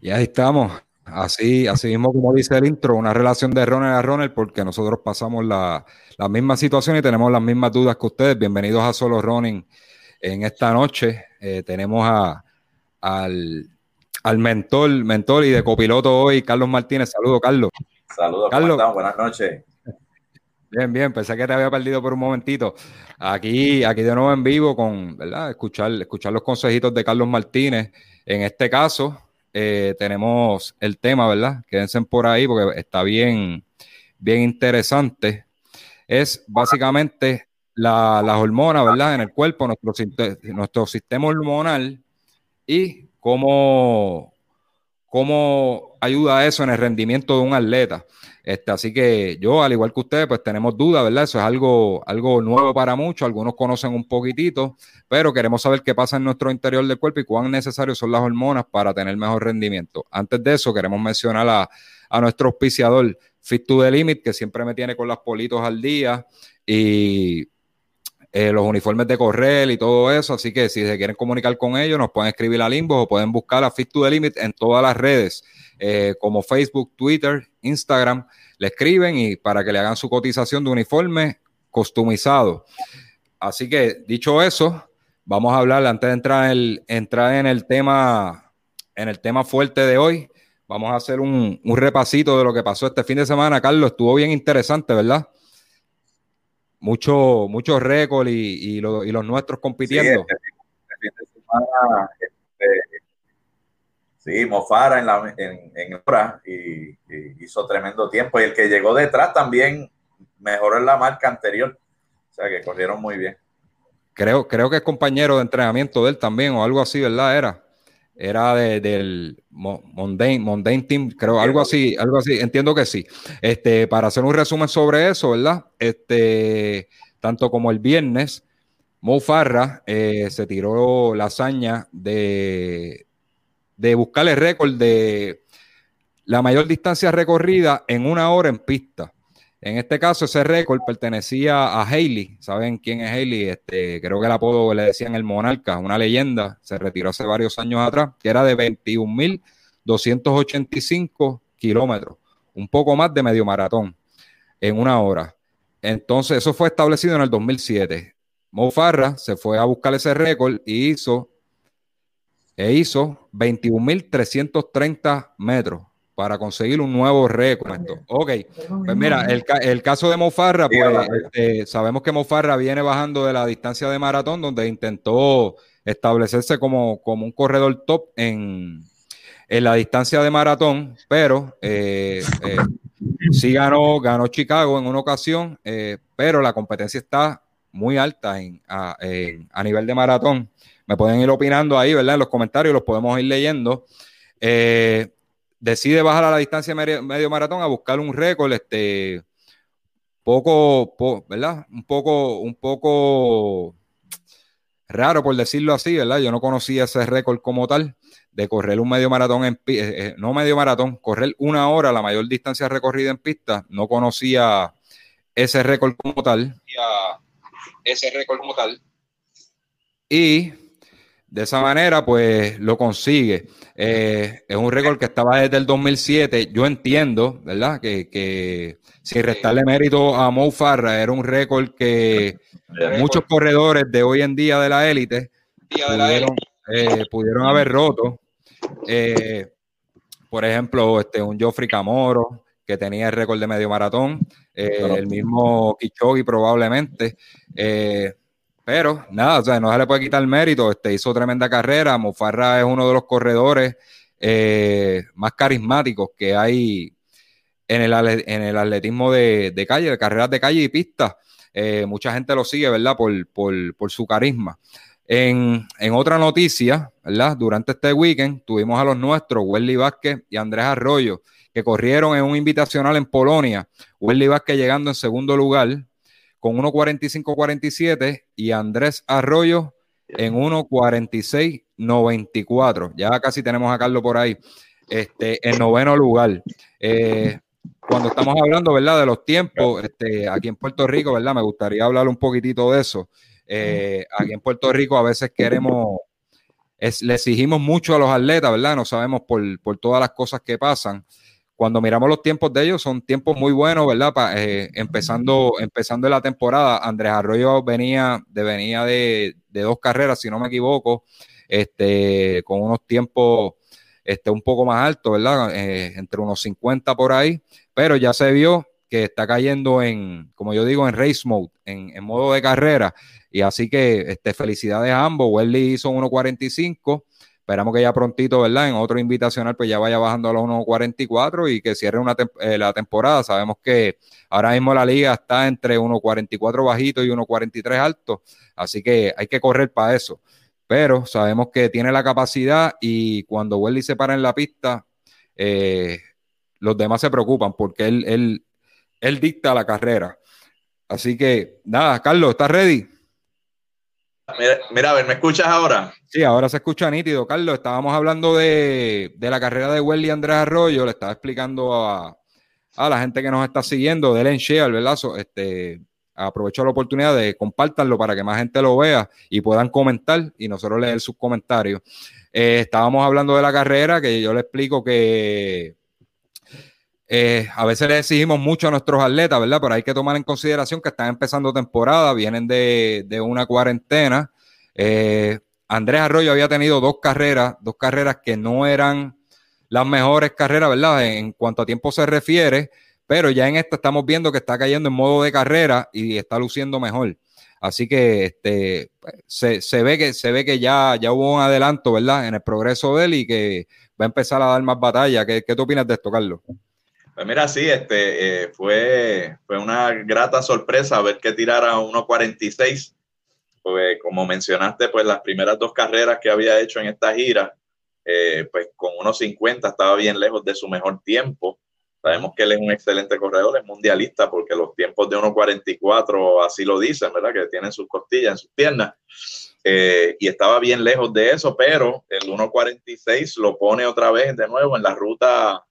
Y ahí estamos. Así, así mismo como dice el intro, una relación de Ronald a Ronald, porque nosotros pasamos la, misma situación y tenemos las mismas dudas que ustedes. Bienvenidos a Solo Running en esta noche. Eh, tenemos a, al, mentor, mentor y de copiloto hoy, Carlos Martínez. Saludos, Carlos. Saludos, Carlos. Buenas noches. Bien, bien, pensé que te había perdido por un momentito. Aquí, aquí de nuevo en vivo con, ¿verdad? Escuchar, escuchar los consejitos de Carlos Martínez. En este caso, eh, tenemos el tema, ¿verdad? Quédense por ahí porque está bien, bien interesante. Es básicamente la, las hormonas, ¿verdad? En el cuerpo, nuestro, nuestro sistema hormonal y cómo, cómo ayuda eso en el rendimiento de un atleta. Este, así que yo, al igual que ustedes, pues tenemos dudas, ¿verdad? Eso es algo, algo nuevo para muchos, algunos conocen un poquitito, pero queremos saber qué pasa en nuestro interior del cuerpo y cuán necesarios son las hormonas para tener mejor rendimiento. Antes de eso, queremos mencionar a, a nuestro auspiciador Fit to the Limit, que siempre me tiene con las politos al día y eh, los uniformes de correr y todo eso. Así que si se quieren comunicar con ellos, nos pueden escribir a Limbo o pueden buscar a Fit to the Limit en todas las redes. Eh, como Facebook, Twitter, Instagram, le escriben y para que le hagan su cotización de uniforme customizado. Así que dicho eso, vamos a hablar antes de entrar en el, entrar en el tema en el tema fuerte de hoy. Vamos a hacer un, repasito de lo que pasó este fin de semana. Carlos, estuvo bien interesante, ¿verdad? Mucho, muchos récords y, los nuestros compitiendo. Este este, Sí, Mofara en la en, en hora y, hizo tremendo tiempo. Y el que llegó detrás también mejoró en la marca anterior. O sea que corrieron muy bien. Creo, creo que es compañero de entrenamiento de él también, o algo así, ¿verdad? Era. Era de, del Mondane, Team, creo, algo así, algo así, entiendo que sí. Este, para hacer un resumen sobre eso, ¿verdad? Este, tanto como el viernes, Mo Farra eh, se tiró la hazaña de, de buscar el récord de la mayor distancia recorrida en una hora en pista. En este caso, ese récord pertenecía a Haley. ¿Saben quién es Haley? Este, creo que el apodo le decían el Monarca, una leyenda. Se retiró hace varios años atrás, que era de 21.285 kilómetros, un poco más de medio maratón en una hora. Entonces, eso fue establecido en el 2007. Mo Farra se fue a buscar ese récord y hizo e hizo 21.330 metros para conseguir un nuevo récord. Ok, pues mira, el, caso de Mofarra, pues este, sabemos que Mofarra viene bajando de la distancia de maratón, donde intentó establecerse como, como un corredor top en, la distancia de maratón, pero eh, eh, sí ganó, ganó Chicago en una ocasión, eh, pero la competencia está muy alta a, a nivel de maratón me pueden ir opinando ahí, ¿verdad? En los comentarios los podemos ir leyendo. Eh, decide bajar a la distancia medio, maratón a buscar un récord, este, poco, ¿verdad? Un poco, un poco raro por decirlo así, ¿verdad? Yo no conocía ese récord como tal de correr un medio maratón en pista, eh, eh, no medio maratón, correr una hora, la mayor distancia recorrida en pista, no conocía ese récord como tal. Ese récord como tal. Y de esa manera, pues lo consigue. Eh, es un récord que estaba desde el 2007. Yo entiendo, ¿verdad? Que, que sin restarle mérito a Mo Farra, era un récord que muchos corredores de hoy en día de la élite eh, pudieron, haber roto. Eh, por ejemplo, este, un Joffrey Camoro, que tenía el récord de medio maratón, el mismo Kichogi probablemente. Pero nada, o sea, no se le puede quitar mérito. Este, hizo tremenda carrera. Mofarra es uno de los corredores eh, más carismáticos que hay en el, en el atletismo de, calle, de carreras de calle y pista. Eh, mucha gente lo sigue, ¿verdad? Por, su carisma. En, otra noticia, ¿verdad? Durante este weekend tuvimos a los nuestros, Welly Vázquez y Andrés Arroyo, que corrieron en un invitacional en Polonia. Welly Vázquez llegando en segundo lugar con 1.45.47 y Andrés Arroyo en 1.46.94. Ya casi tenemos a Carlos por ahí, este, en noveno lugar. Eh, cuando estamos hablando, ¿verdad? De los tiempos, este, aquí en Puerto Rico, ¿verdad? Me gustaría hablar un poquitito de eso. Eh, aquí en Puerto Rico a veces queremos, le exigimos mucho a los atletas, ¿verdad? No sabemos por, por todas las cosas que pasan cuando miramos los tiempos de ellos, son tiempos muy buenos, ¿verdad? Eh, empezando, empezando la temporada, Andrés Arroyo venía de, venía de, dos carreras, si no me equivoco, este, con unos tiempos este, un poco más altos, ¿verdad? Eh, entre unos 50 por ahí, pero ya se vio que está cayendo en, como yo digo, en race mode, en, modo de carrera. Y así que este, felicidades a ambos. Welly hizo 1.45 Esperamos que ya prontito, ¿verdad? En otro invitacional, pues ya vaya bajando a los 1.44 y que cierre una eh, la temporada. Sabemos que ahora mismo la liga está entre 1.44 bajito y 1.43 alto, así que hay que correr para eso. Pero sabemos que tiene la capacidad y cuando Welly se para en la pista, eh, los demás se preocupan porque él, él, él dicta la carrera. Así que nada, Carlos, ¿estás ready? Mira, a ver, ¿me escuchas ahora? Sí, ahora se escucha nítido. Carlos, estábamos hablando de, la carrera de Welly Andrés Arroyo, le estaba explicando a, la gente que nos está siguiendo, del share, ¿verdad? este, aprovecho la oportunidad de compartanlo para que más gente lo vea y puedan comentar y nosotros leer sus comentarios. Eh, estábamos hablando de la carrera, que yo le explico que eh, a veces le exigimos mucho a nuestros atletas, ¿verdad? Pero hay que tomar en consideración que están empezando temporada, vienen de, una cuarentena. Eh, Andrés Arroyo había tenido dos carreras, dos carreras que no eran las mejores carreras, ¿verdad? En cuanto a tiempo se refiere, pero ya en esta estamos viendo que está cayendo en modo de carrera y está luciendo mejor. Así que este, se, ve que se ve que ya, ya hubo un adelanto, ¿verdad? En el progreso de él y que va a empezar a dar más batalla. ¿Qué, qué tú opinas de esto, Carlos? Pues mira, sí, este, eh, fue, fue una grata sorpresa ver que tirara 1.46. Pues como mencionaste, pues las primeras dos carreras que había hecho en esta gira, eh, pues con 1.50 estaba bien lejos de su mejor tiempo. Sabemos que él es un excelente corredor, es mundialista, porque los tiempos de 1.44 así lo dicen, ¿verdad? Que tienen sus costillas en sus piernas. Eh, y estaba bien lejos de eso, pero el 1.46 lo pone otra vez de nuevo en la ruta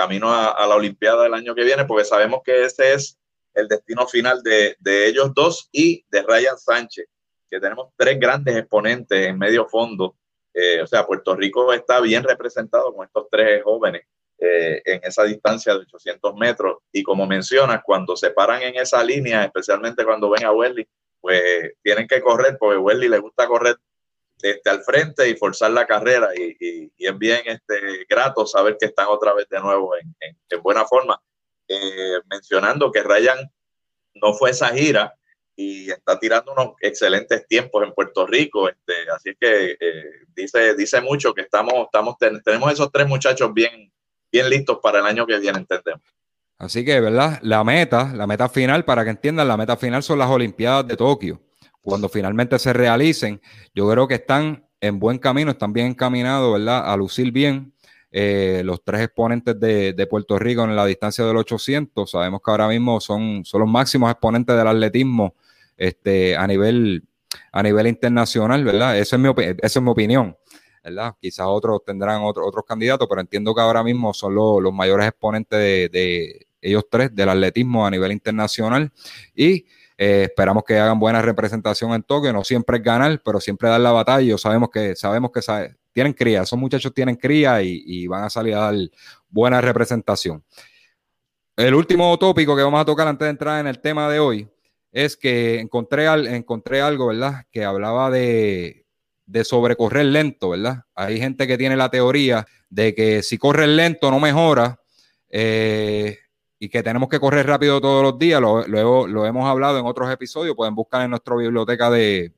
camino a, la Olimpiada del año que viene, porque sabemos que ese es el destino final de, ellos dos y de Ryan Sánchez, que tenemos tres grandes exponentes en medio fondo. Eh, o sea, Puerto Rico está bien representado con estos tres jóvenes eh, en esa distancia de 800 metros. Y como mencionas, cuando se paran en esa línea, especialmente cuando ven a Welly, pues tienen que correr, porque a Welly le gusta correr este, al frente y forzar la carrera y, es bien este, grato saber que están otra vez de nuevo en, buena forma. Eh, mencionando que Ryan no fue esa gira y está tirando unos excelentes tiempos en Puerto Rico, este, así que eh, dice, dice mucho que estamos, estamos tenemos esos tres muchachos bien, bien listos para el año que viene, entendemos. Así que, ¿verdad? La meta, la meta final, para que entiendan, la meta final son las Olimpiadas de Tokio cuando finalmente se realicen, yo creo que están en buen camino, están bien encaminados, ¿verdad? A lucir bien. Eh, los tres exponentes de, Puerto Rico en la distancia del 800, sabemos que ahora mismo son, son los máximos exponentes del atletismo este, a, nivel, a nivel internacional, ¿verdad? Esa es mi, esa es mi opinión, ¿verdad? Quizás otros tendrán otros candidatos, pero entiendo que ahora mismo son los, mayores exponentes de, de ellos tres del atletismo a nivel internacional y eh, esperamos que hagan buena representación en Tokio. No siempre es ganar, pero siempre dar la batalla. Sabemos que, sabemos que tienen cría, esos muchachos tienen cría y, van a salir a dar buena representación. El último tópico que vamos a tocar antes de entrar en el tema de hoy es que encontré, encontré algo, ¿verdad? Que hablaba de, de sobrecorrer lento, ¿verdad? Hay gente que tiene la teoría de que si corres lento no mejora. Eh, y que tenemos que correr rápido todos los días, lo, lo, hemos hablado en otros episodios, pueden buscar en nuestra biblioteca de,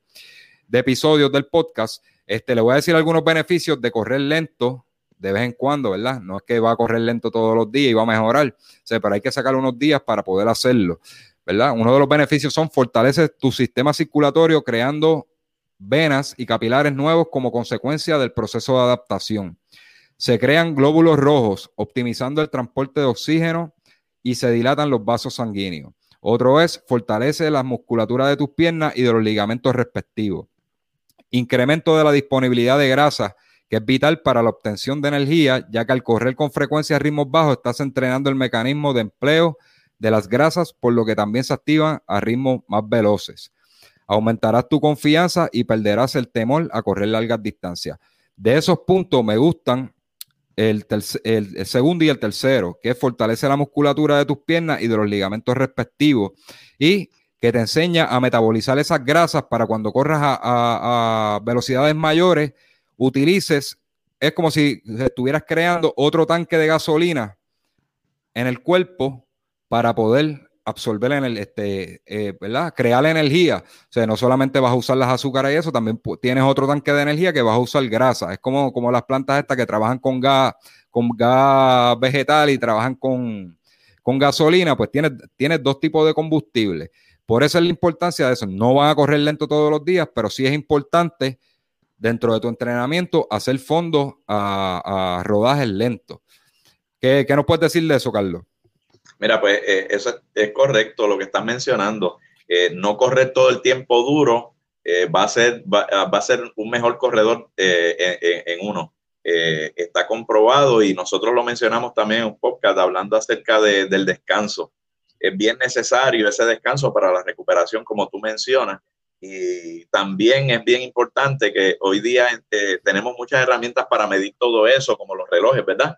episodios del podcast. Este, le voy a decir algunos beneficios de correr lento de vez en cuando, ¿verdad? No es que va a correr lento todos los días y va a mejorar, pero hay que sacar unos días para poder hacerlo, ¿verdad? Uno de los beneficios son fortalecer tu sistema circulatorio creando venas y capilares nuevos como consecuencia del proceso de adaptación. Se crean glóbulos rojos, optimizando el transporte de oxígeno y se dilatan los vasos sanguíneos. Otro es, fortalece la musculatura de tus piernas y de los ligamentos respectivos. Incremento de la disponibilidad de grasa, que es vital para la obtención de energía, ya que al correr con frecuencia a ritmos bajos estás entrenando el mecanismo de empleo de las grasas, por lo que también se activan a ritmos más veloces. Aumentarás tu confianza y perderás el temor a correr largas distancias. De esos puntos me gustan el, segundo y el tercero, que fortalece la musculatura de tus piernas y de los ligamentos respectivos y que te enseña a metabolizar esas grasas para cuando corras a, a velocidades mayores, utilices, es como si estuvieras creando otro tanque de gasolina en el cuerpo para poder absorber en el, este, eh, ¿verdad? Crear energía. O sea, no solamente vas a usar las azúcares y eso, también tienes otro tanque de energía que vas a usar grasa. Es como, como las plantas estas que trabajan con gas, con gas vegetal y trabajan con, con gasolina, pues tienes, tienes dos tipos de combustible. Por eso es la importancia de eso. No van a correr lento todos los días, pero sí es importante dentro de tu entrenamiento hacer fondos a, a rodajes lentos. ¿Qué, ¿Qué nos puedes decir de eso, Carlos? Mira, pues eh, eso es, correcto lo que estás mencionando. Eh, no correr todo el tiempo duro eh, va, a ser, va, a ser un mejor corredor en, uno. está comprobado y nosotros lo mencionamos también en un podcast hablando acerca del descanso. Es bien necesario ese descanso para la recuperación, como tú mencionas. Y también es bien importante que hoy día tenemos muchas herramientas para medir todo eso, como los relojes, ¿verdad?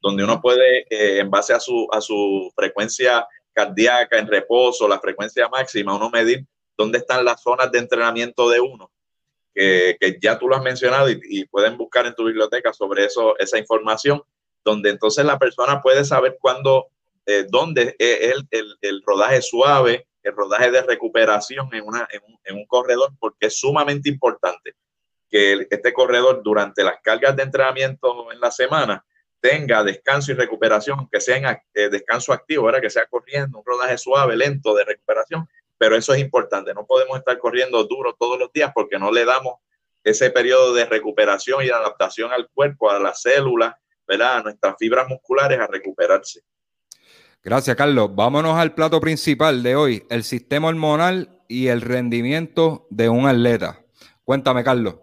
Donde uno puede, eh, en base a su, a su frecuencia cardíaca en reposo, la frecuencia máxima, uno medir dónde están las zonas de entrenamiento de uno, que, que ya tú lo has mencionado y, pueden buscar en tu biblioteca sobre eso, esa información, donde entonces la persona puede saber cuándo, eh, dónde es el, el, el, rodaje suave, el rodaje de recuperación en, una, en, un, en un corredor, porque es sumamente importante que este corredor durante las cargas de entrenamiento en la semana tenga descanso y recuperación, que sea en eh, descanso activo, ¿verdad? que sea corriendo, un rodaje suave, lento de recuperación, pero eso es importante, no podemos estar corriendo duro todos los días porque no le damos ese periodo de recuperación y adaptación al cuerpo, a las células, ¿verdad? a nuestras fibras musculares a recuperarse. Gracias, Carlos. Vámonos al plato principal de hoy, el sistema hormonal y el rendimiento de un atleta. Cuéntame, Carlos.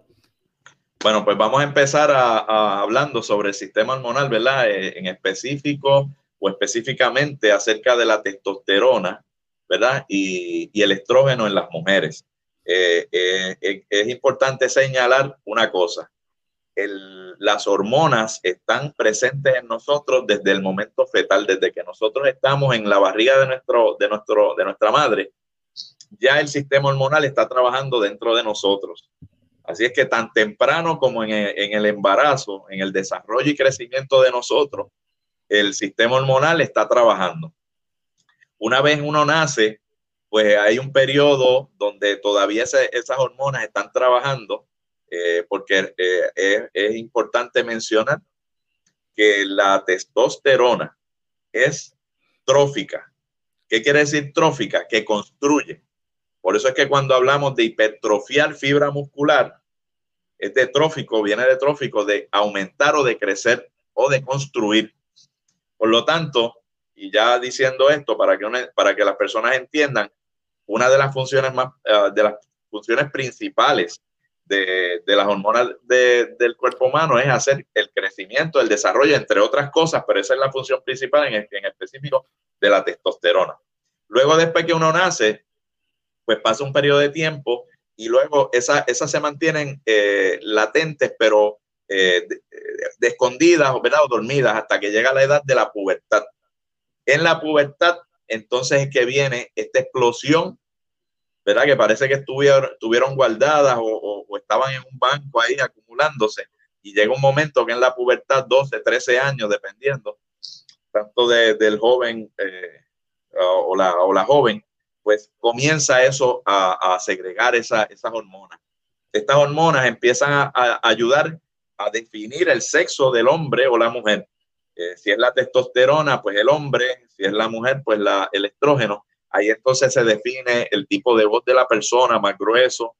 Bueno, pues vamos a empezar a, hablando sobre el sistema hormonal, ¿verdad? Eh, en específico o específicamente acerca de la testosterona, ¿verdad? Y, el estrógeno en las mujeres. Eh, eh, es importante señalar una cosa. las hormonas están presentes en nosotros desde el momento fetal, desde que nosotros estamos en la barriga de, nuestro, de, nuestro, de nuestra madre, ya el sistema hormonal está trabajando dentro de nosotros. Así es que tan temprano como en el, embarazo, en el desarrollo y crecimiento de nosotros, el sistema hormonal está trabajando. Una vez uno nace, pues hay un periodo donde todavía esas hormonas están trabajando, eh, porque eh, es, importante mencionar que la testosterona es trófica. ¿Qué quiere decir trófica? Que construye. Por eso es que cuando hablamos de hipertrofiar fibra muscular, es de trófico, viene de trófico, de aumentar o de crecer o de construir. Por lo tanto, y ya diciendo esto para que, para que las personas entiendan, una de las funciones más, eh, de las funciones principales de, las hormonas del cuerpo humano es hacer el crecimiento, el desarrollo, entre otras cosas, pero esa es la función principal en, en específico de la testosterona. Luego, después que uno nace, pues pasa un periodo de tiempo y luego esas esa se mantienen eh, latentes, pero eh, de, escondidas ¿verdad? o dormidas hasta que llega la edad de la pubertad. En la pubertad, entonces es que viene esta explosión, ¿verdad? Que parece que estuvieron, guardadas o, estaban en un banco ahí acumulándose. Y llega un momento que en la pubertad, 12, 13 años, dependiendo, tanto del joven eh, o, la, o la joven, pues comienza eso a, segregar esas hormonas. Estas hormonas empiezan a, ayudar a definir el sexo del hombre o la mujer. Eh, si es la testosterona, pues el hombre, si es la mujer, pues el estrógeno. Ahí entonces se define el tipo de voz de la persona, más grueso,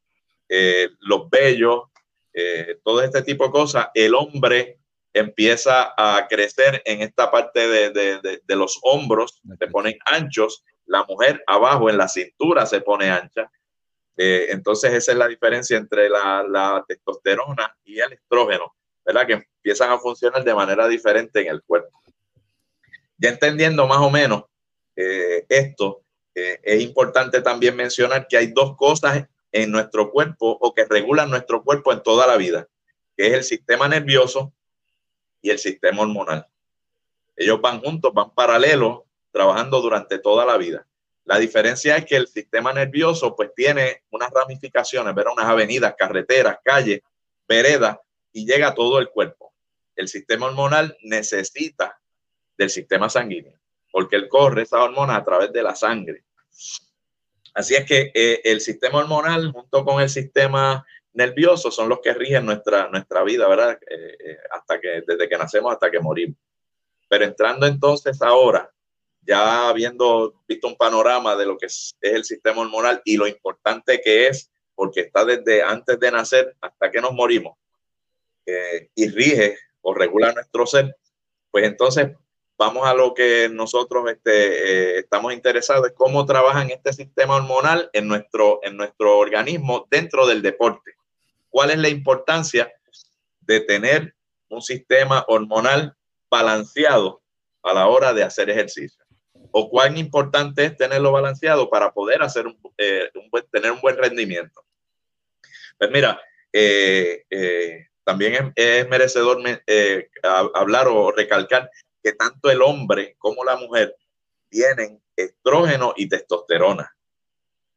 eh, los vellos, eh, todo este tipo de cosas, el hombre empieza a crecer en esta parte de, los hombros, se ponen anchos, la mujer abajo en la cintura se pone ancha. Eh, entonces esa es la diferencia entre la, testosterona y el estrógeno, ¿verdad? Que empiezan a funcionar de manera diferente en el cuerpo. Ya entendiendo más o menos esto, es importante también mencionar que hay dos cosas en nuestro cuerpo o que regulan nuestro cuerpo en toda la vida, que es el sistema nervioso y el sistema hormonal. Ellos van juntos, van paralelos, trabajando durante toda la vida. La diferencia es que el sistema nervioso pues tiene unas ramificaciones, ver unas avenidas, carreteras, calles, veredas y llega a todo el cuerpo. El sistema hormonal necesita del sistema sanguíneo porque él corre esa hormona a través de la sangre. Así es que eh, el sistema hormonal junto con el sistema nervioso son los que rigen nuestra, nuestra vida, ¿verdad? Eh, eh, hasta que, desde que nacemos hasta que morimos. Pero entrando entonces ahora, ya habiendo visto un panorama de lo que es, el sistema hormonal y lo importante que es, porque está desde antes de nacer hasta que nos morimos, y rige o regula nuestro ser, pues entonces vamos a lo que nosotros este, eh, estamos interesados, es cómo trabaja este sistema hormonal en nuestro, en nuestro organismo dentro del deporte. ¿Cuál es la importancia de tener un sistema hormonal balanceado a la hora de hacer ejercicio? ¿O cuán importante es tenerlo balanceado para poder hacer eh, tener un buen rendimiento? Pues mira, eh, también es, es merecedor hablar o recalcar que tanto el hombre como la mujer tienen estrógeno y testosterona.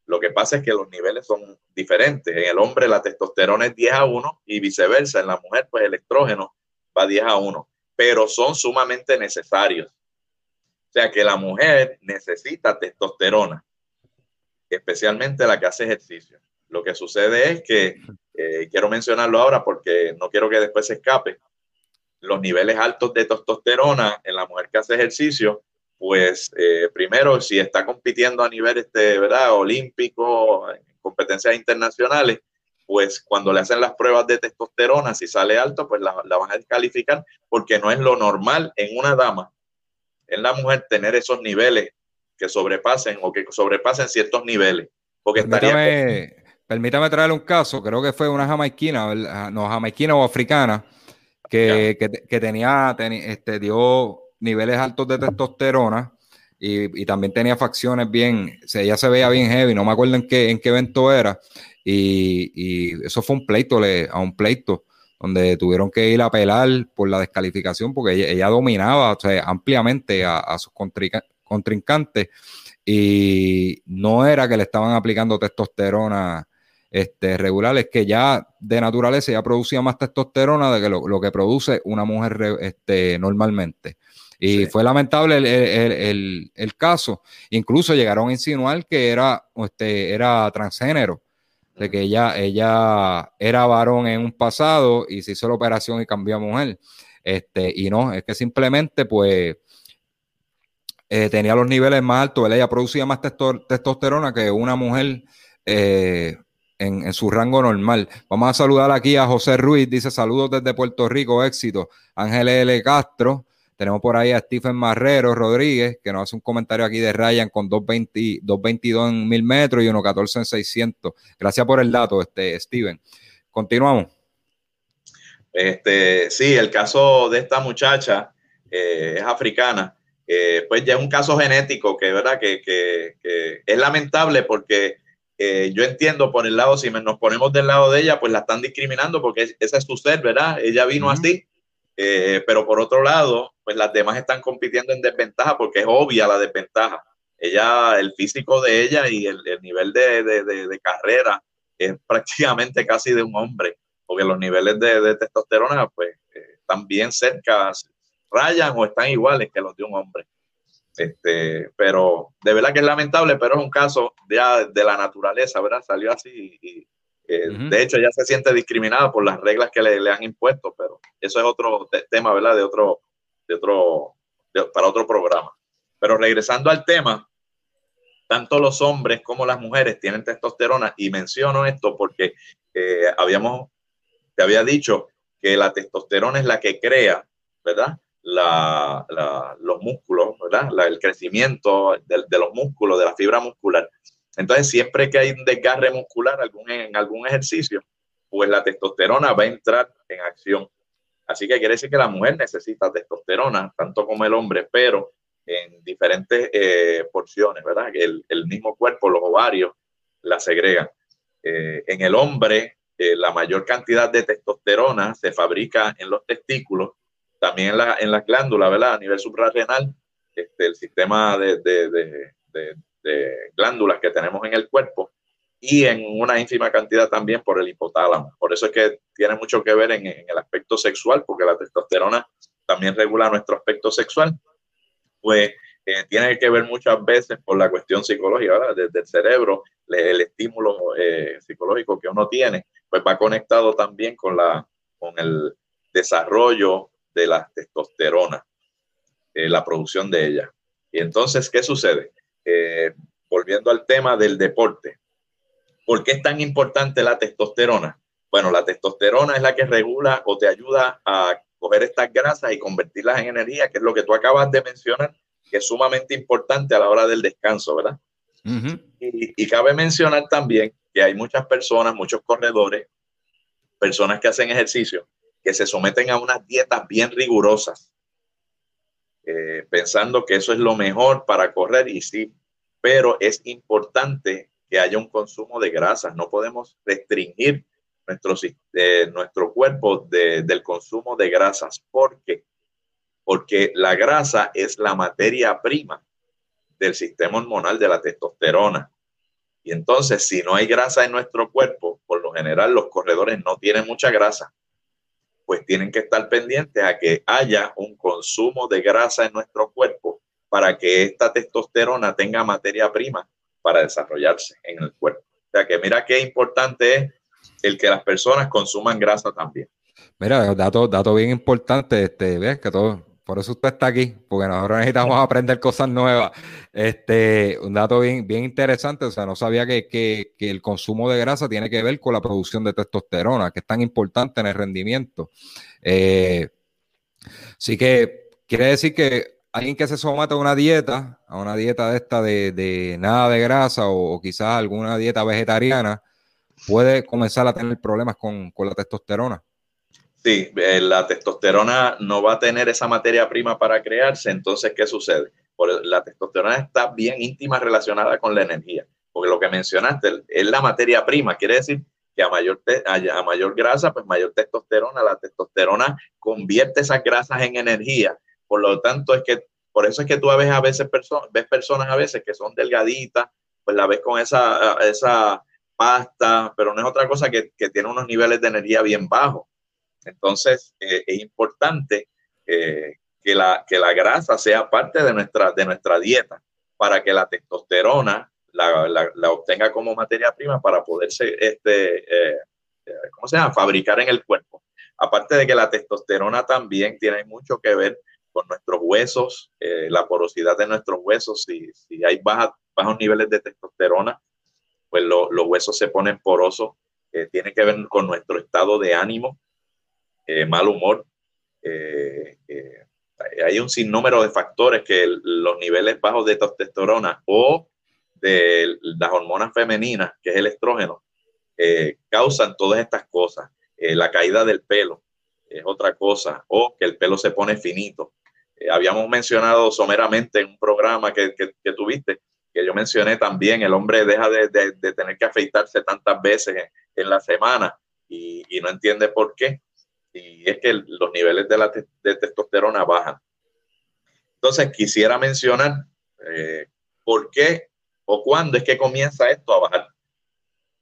Lo que pasa es que los niveles son diferentes. En el hombre la testosterona es 10 a 1 y viceversa. En la mujer, pues el estrógeno va 10 a 1, pero son sumamente necesarios. O sea que la mujer necesita testosterona, especialmente la que hace ejercicio. Lo que sucede es que, eh, quiero mencionarlo ahora porque no quiero que después se escape, los niveles altos de testosterona en la mujer que hace ejercicio, pues eh, primero, si está compitiendo a nivel este, ¿verdad? olímpico, en competencias internacionales, pues cuando le hacen las pruebas de testosterona, si sale alto, pues la, van a descalificar porque no es lo normal en una dama, en la mujer, tener esos niveles que sobrepasen o que sobrepasen ciertos niveles. Porque permítame, permítame traerle un caso, creo que fue una jamaiquina, no, jamaiquina o africana, que, tenía, este, dio niveles altos de testosterona y, también tenía facciones bien, o ella se veía bien heavy, no me acuerdo en qué, en qué evento era, y, eso fue un pleito, a un pleito, donde tuvieron que ir a apelar por la descalificación, porque ella, dominaba ampliamente a, a sus contrincantes, y no era que le estaban aplicando testosterona este, regulares que ya de naturaleza ya producía más testosterona de que lo, que produce una mujer este, normalmente. Y fue lamentable el, caso. Incluso llegaron a insinuar que era, este, era transgénero, de que ella, ella era varón en un pasado y se hizo la operación y cambió a mujer. Este, y no, es que simplemente pues eh, tenía los niveles más altos, ella producía más testosterona que una mujer eh, en, su rango normal. Vamos a saludar aquí a José Ruiz, dice saludos desde Puerto Rico, éxito. Ángel L. Castro, tenemos por ahí a Stephen Marrero Rodríguez, que nos hace un comentario aquí de Ryan con 220, 222 en mil metros y 1.14 en 600. Gracias por el dato, este, Steven. Continuamos. Este, sí, el caso de esta muchacha eh, es africana. Eh, pues ya es un caso genético que, ¿verdad? que, que es lamentable porque eh, yo entiendo por el lado, si nos ponemos del lado de ella, pues la están discriminando porque esa es su ser, ¿verdad? Ella vino así, eh, pero por otro lado, pues las demás están compitiendo en desventaja porque es obvia la desventaja. Ella, el físico de ella y el, nivel de, de, carrera es prácticamente casi de un hombre, porque los niveles de, testosterona pues eh, están bien cerca, rayan o están iguales que los de un hombre. Este, pero de verdad que es lamentable, pero es un caso ya de la naturaleza, ¿verdad? Salió así y, de hecho ya se siente discriminada por las reglas que le, han impuesto, pero eso es otro tema, ¿verdad? De otro, de otro, para otro programa. Pero regresando al tema, tanto los hombres como las mujeres tienen testosterona y menciono esto porque eh, habíamos, te había dicho que la testosterona es la que crea, ¿verdad? La, los músculos, ¿verdad? el crecimiento de, de, los músculos, de la fibra muscular. Entonces, siempre que hay un desgarre muscular algún, en algún ejercicio, pues la testosterona va a entrar en acción. Así que quiere decir que la mujer necesita testosterona, tanto como el hombre, pero en diferentes eh, porciones, ¿verdad? El, el, mismo cuerpo, los ovarios, la segregan. Eh, en el hombre, eh, la mayor cantidad de testosterona se fabrica en los testículos, también en, la, en las glándulas, ¿verdad? A nivel suprarrenal, este, el sistema de, de glándulas que tenemos en el cuerpo y en una ínfima cantidad también por el hipotálamo. Por eso es que tiene mucho que ver en, el aspecto sexual, porque la testosterona también regula nuestro aspecto sexual pues eh, tiene que ver muchas veces por la cuestión psicológica, desde el cerebro, el estímulo eh, psicológico que uno tiene, pues va conectado también con, la, con el desarrollo de la testosterona, eh, la producción de ella. Y entonces, ¿qué sucede? Volviendo al tema del deporte, ¿por qué es tan importante la testosterona? Bueno, la testosterona es la que regula o te ayuda a coger estas grasas y convertirlas en energía, que es lo que tú acabas de mencionar, que es sumamente importante a la hora del descanso, ¿verdad? y, cabe mencionar también que hay muchas personas, muchos corredores, personas que hacen ejercicio, que se someten a unas dietas bien rigurosas, eh, pensando que eso es lo mejor para correr y sí, pero es importante que haya un consumo de grasas. No podemos restringir nuestro, nuestro cuerpo del consumo de grasas. ¿Por qué? Porque la grasa es la materia prima del sistema hormonal de la testosterona. Y entonces, si no hay grasa en nuestro cuerpo, por lo general los corredores no tienen mucha grasa, pues tienen que estar pendientes a que haya un consumo de grasa en nuestro cuerpo para que esta testosterona tenga materia prima para desarrollarse en el cuerpo. O sea que mira qué importante es el que las personas consuman grasa también. Mira, dato, dato bien importante, este, ves que todo, por eso usted está aquí, porque nosotros necesitamos aprender cosas nuevas. Este, un dato bien, bien interesante, o sea, no sabía que, que, que, el consumo de grasa tiene que ver con la producción de testosterona, que es tan importante en el rendimiento. Eh, así que quiere decir que alguien que se somete a una dieta, a una dieta de esta de, de nada de grasa o, o quizás alguna dieta vegetariana, puede comenzar a tener problemas con, la testosterona. Sí, eh, la testosterona no va a tener esa materia prima para crearse, entonces, ¿qué sucede? la testosterona está bien íntima relacionada con la energía, porque lo que mencionaste es la materia prima, quiere decir que a mayor, a mayor grasa, pues mayor testosterona, la testosterona convierte esas grasas en energía, por lo tanto es que, por eso es que tú ves a veces personas, ves personas a veces que son delgaditas, pues la ves con esa, esa pasta, pero no es otra cosa que, que tiene unos niveles de energía bien bajos. Entonces, eh, es importante eh, que, la, que la grasa sea parte de nuestra, de nuestra dieta para que la testosterona la, la, obtenga como materia prima para poderse, este, eh, ¿cómo se llama?, fabricar en el cuerpo. Aparte de que la testosterona también tiene mucho que ver con nuestros huesos, la porosidad de nuestros huesos, si, si hay baja, bajos niveles de testosterona, pues los huesos se ponen porosos, eh, tiene que ver con nuestro estado de ánimo, eh, mal humor. Eh, hay un sinnúmero de factores que los niveles bajos de testosterona o de las hormonas femeninas, que es el estrógeno, causan todas estas cosas. la caída del pelo es otra cosa, o que el pelo se pone finito. habíamos mencionado someramente en un programa que, que, que tuviste que yo mencioné también, el hombre deja de, tener que afeitarse tantas veces en, la semana y, no entiende por qué. Y es que los niveles de, la de testosterona bajan. Entonces, quisiera mencionar eh, por qué o cuándo es que comienza esto a bajar.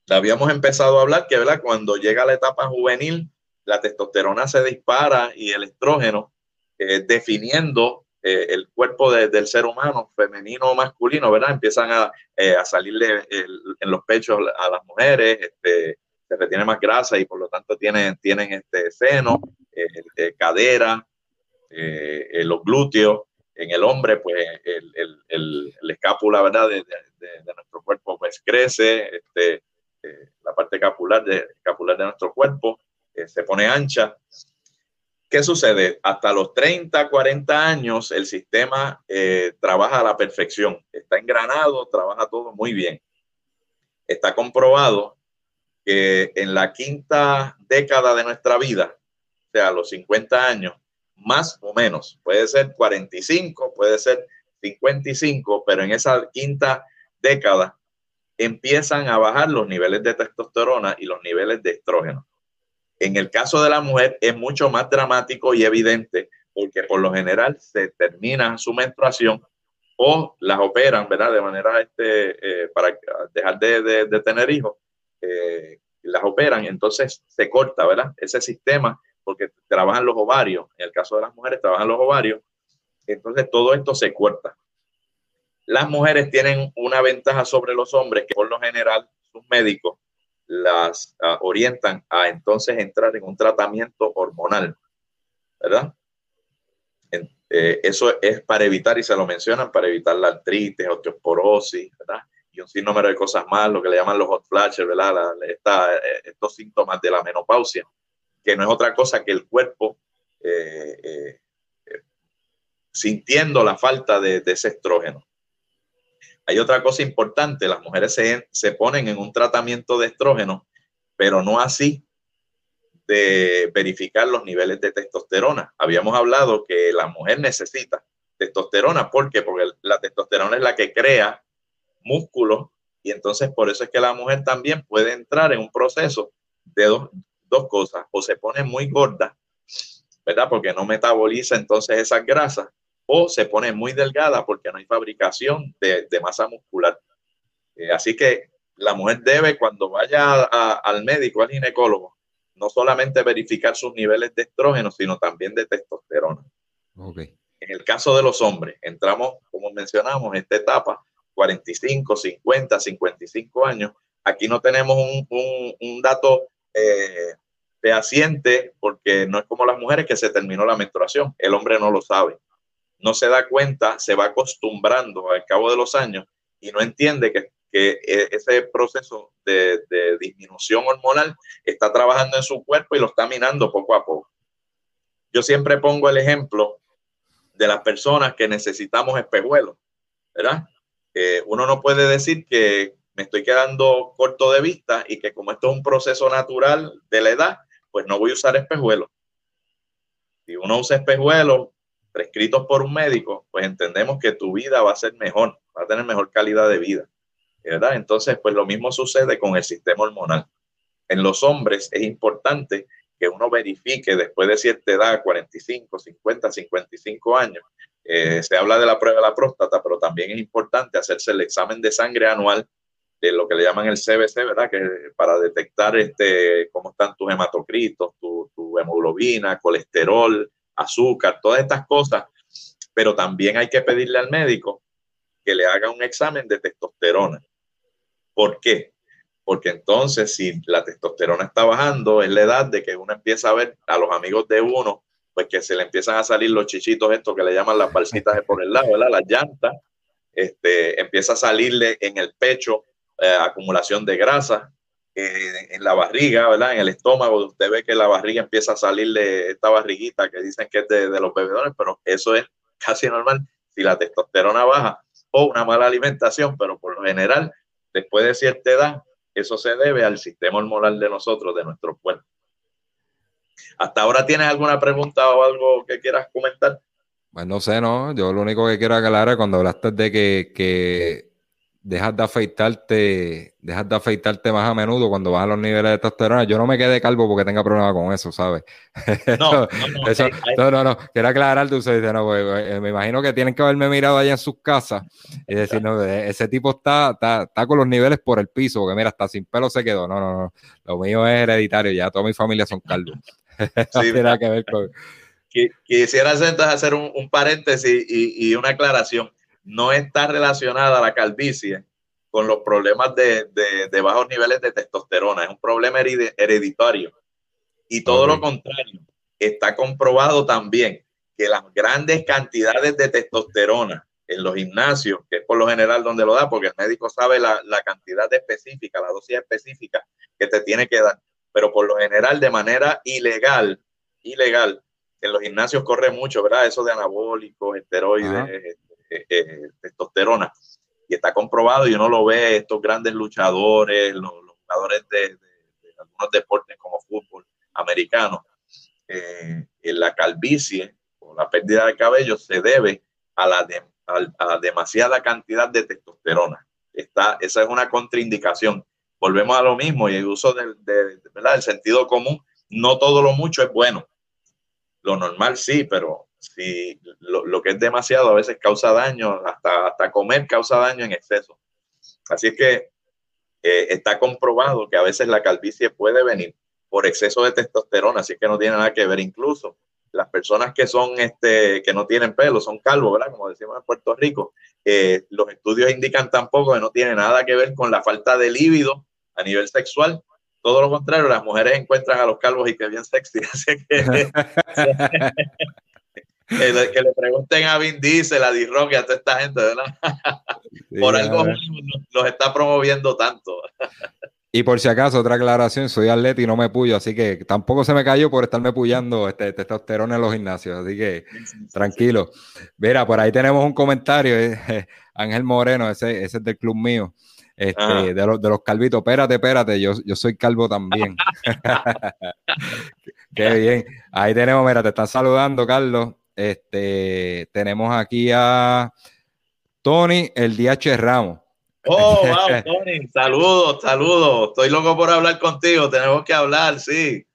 Habíamos empezado a hablar que ¿verdad? cuando llega la etapa juvenil, la testosterona se dispara y el estrógeno, eh, definiendo eh, el cuerpo del ser humano, femenino o masculino, ¿verdad? Empiezan a, eh, a salirle en los pechos a las mujeres, este, se retiene más grasa y por lo tanto tienen, tienen este seno, eh, cadera, los glúteos. En el hombre, pues el, el, el, escápula, ¿verdad? De, nuestro cuerpo pues crece, este, eh, la parte capular de, capular de nuestro cuerpo se pone ancha. ¿Qué sucede? Hasta los 30, 40 años el sistema trabaja a la perfección, está engranado, trabaja todo muy bien. Está comprobado que en la quinta década de nuestra vida, o sea, los 50 años, más o menos, puede ser 45, puede ser 55, pero en esa quinta década empiezan a bajar los niveles de testosterona y los niveles de estrógeno. En el caso de la mujer es mucho más dramático y evidente porque por lo general se termina su menstruación o las operan, ¿verdad? De manera este, eh, para dejar de, de tener hijos eh, las operan, entonces se corta, ¿verdad? Ese sistema, porque trabajan los ovarios, en el caso de las mujeres trabajan los ovarios, entonces todo esto se corta. Las mujeres tienen una ventaja sobre los hombres que por lo general sus médicos las ah, orientan a entonces entrar en un tratamiento hormonal, ¿verdad? Eh, eso es para evitar, y se lo mencionan, para evitar la artritis, osteoporosis, ¿verdad? Un sinnúmero de cosas más, lo que le llaman los hot flashes, ¿verdad? Eh, estos síntomas de la menopausia, que no es otra cosa que el cuerpo eh, eh, sintiendo la falta de, ese estrógeno. Hay otra cosa importante, las mujeres se, se ponen en un tratamiento de estrógeno, pero no así de verificar los niveles de testosterona. Habíamos hablado que la mujer necesita testosterona. ¿Por qué? Porque la testosterona es la que crea músculos y entonces por eso es que la mujer también puede entrar en un proceso de dos, cosas, o se pone muy gorda, ¿verdad? Porque no metaboliza entonces esas grasas, o se pone muy delgada porque no hay fabricación de, masa muscular. Eh, así que la mujer debe, cuando vaya al médico, al ginecólogo, no solamente verificar sus niveles de estrógeno, sino también de testosterona. En el caso de los hombres, entramos, como mencionamos, en esta etapa 45, 50, 55 años. Aquí no tenemos un, dato eh, fehaciente porque no es como las mujeres que se terminó la menstruación. El hombre no lo sabe. No se da cuenta, se va acostumbrando al cabo de los años y no entiende que, e, ese proceso de, de disminución hormonal está trabajando en su cuerpo y lo está minando poco a poco. Yo siempre pongo el ejemplo de las personas que necesitamos espejuelos, ¿verdad? Uno no puede decir que me estoy quedando corto de vista y que como esto es un proceso natural de la edad, pues no voy a usar espejuelos. Si uno usa espejuelos prescritos por un médico, pues entendemos que tu vida va a ser mejor, va a tener mejor calidad de vida. ¿verdad? Entonces, pues lo mismo sucede con el sistema hormonal. En los hombres es importante que uno verifique después de cierta edad, 45, 50, 55 años, eh, se habla de la prueba de la próstata, pero también es importante hacerse el examen de sangre anual de lo que le llaman el CBC, ¿verdad? Que para detectar este, cómo están tus hematocritos, tu, tu hemoglobina, colesterol, azúcar, todas estas cosas. Pero también hay que pedirle al médico que le haga un examen de testosterona. ¿Por qué? Porque entonces, si la testosterona está bajando, es la edad de que uno empieza a ver a los amigos de uno pues que se le empiezan a salir los chichitos estos que le llaman las balsitas por el lado, ¿verdad? Las llantas, este, empieza a salirle en el pecho eh, acumulación de grasa, eh, en la barriga, ¿verdad? En el estómago, usted ve que la barriga empieza a salirle esta barriguita que dicen que es de los bebedores, pero eso es casi normal si la testosterona baja o una mala alimentación, pero por lo general, después de cierta edad, eso se debe al sistema hormonal de nosotros, de nuestro cuerpo. ¿Hasta ahora tienes alguna pregunta o algo que quieras comentar? Pues no sé, no. Yo lo único que quiero aclarar es cuando hablaste de que, que dejas de afeitarte, dejas de afeitarte más a menudo cuando a los niveles de testosterona. Yo no me quedé calvo porque tenga problema con eso, ¿sabes? No, no, no, eso, no, no, no, Quiero aclarar, tú dices, no, pues, eh, me imagino que tienen que haberme mirado allá en sus casas y decir, no, ese tipo está, está, está, con los niveles por el piso, porque mira, hasta sin pelo se quedó. No, no, no. Lo mío es hereditario, ya toda mi familia son calvos. Sí, tiene que ver con... Quisiera entonces hacer un, paréntesis y, una aclaración. No está relacionada la calvicie con los problemas de, bajos niveles de testosterona. Es un problema hereditario. Y todo lo contrario, está comprobado también que las grandes cantidades de testosterona en los gimnasios, que es por lo general donde lo da, porque el médico sabe la, la cantidad específica, la dosis específica que te tiene que dar, pero por lo general de manera ilegal, ilegal, en los gimnasios corre mucho, ¿verdad? Eso de anabólicos, esteroides, eh, eh, eh, testosterona. Y está comprobado y uno lo ve, estos grandes luchadores, los, jugadores de, algunos deportes como fútbol americano, en la calvicie o la pérdida de cabello se debe a la, a, demasiada cantidad de testosterona. Está, esa es una contraindicación. Volvemos a lo mismo y el uso del, de, sentido común. No todo lo mucho es bueno. Lo normal sí, pero si lo, que es demasiado a veces causa daño, hasta, hasta comer causa daño en exceso. Así es que eh, está comprobado que a veces la calvicie puede venir por exceso de testosterona, así que no tiene nada que ver. Incluso las personas que son, este, que no tienen pelo, son calvos, ¿verdad? Como decimos en Puerto Rico, eh, los estudios indican tampoco que no tiene nada que ver con la falta de líbido a nivel sexual. Todo lo contrario, las mujeres encuentran a los calvos y que bien sexy. Así que, que, le, pregunten a Vin Diesel, a D-Rock y a toda esta gente, ¿verdad? Por algo los está promoviendo tanto. Y por si acaso, otra aclaración, soy atleta y no me puyo, así que tampoco se me cayó por estarme puyando este testosterona en los gimnasios, así que tranquilo. Mira, por ahí tenemos un comentario, eh, Ángel Moreno, ese, ese, es del club mío, este, ah. de, los, de los calvitos, espérate, espérate, yo, yo soy calvo también. Qué bien. Ahí tenemos, mira, te están saludando, Carlos. Este, tenemos aquí a Tony, el DH Ramos. Oh, wow, Tony, saludos, saludos. Estoy loco por hablar contigo, tenemos que hablar, sí.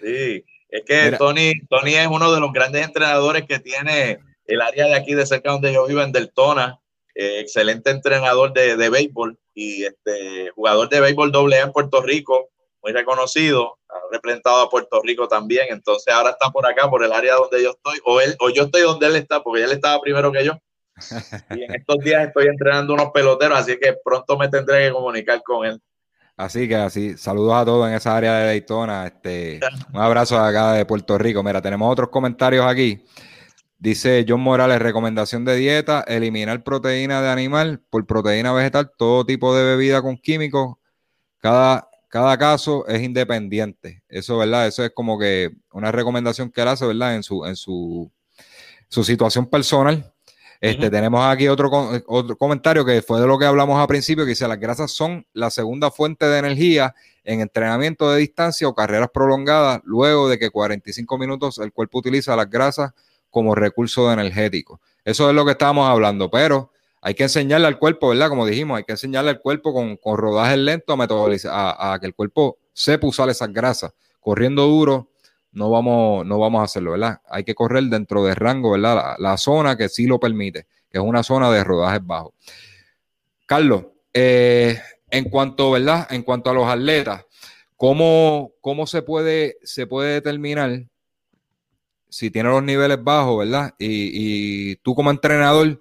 Sí, es que Tony, Tony es uno de los grandes entrenadores que tiene el área de aquí de cerca donde yo vivo, en Deltona. Eh, excelente entrenador de, de, béisbol y este jugador de béisbol doble en Puerto Rico, muy reconocido, ha representado a Puerto Rico también, entonces ahora está por acá, por el área donde yo estoy, o él, o yo estoy donde él está, porque él estaba primero que yo. Y en estos días estoy entrenando unos peloteros, así que pronto me tendré que comunicar con él. Así que así, saludos a todos en esa área de Daytona. Este, un abrazo acá de Puerto Rico. Mira, tenemos otros comentarios aquí. Dice John Morales, recomendación de dieta, eliminar proteína de animal por proteína vegetal, todo tipo de bebida con químicos. Cada, cada caso es independiente. Eso, ¿verdad? Eso es como que una recomendación que él hace, ¿verdad? En su, en su, su situación personal. Este, Tenemos aquí otro, otro comentario que fue de lo que hablamos al principio, que dice, las grasas son la segunda fuente de energía en entrenamiento de distancia o carreras prolongadas, luego de que 45 minutos el cuerpo utiliza las grasas como recurso energético. Eso es lo que estábamos hablando, pero hay que enseñarle al cuerpo, ¿verdad? Como dijimos, hay que enseñarle al cuerpo con, con rodajes lentos a, a, que el cuerpo sepa usar esas grasas. Corriendo duro, no vamos, no vamos a hacerlo, ¿verdad? Hay que correr dentro del rango, ¿verdad? La, zona que sí lo permite, que es una zona de rodajes bajos. Carlos, eh, en cuanto, ¿verdad? En cuanto a los atletas, ¿cómo, cómo se, puede, se puede determinar si tiene los niveles bajos, ¿verdad? Y, y tú como entrenador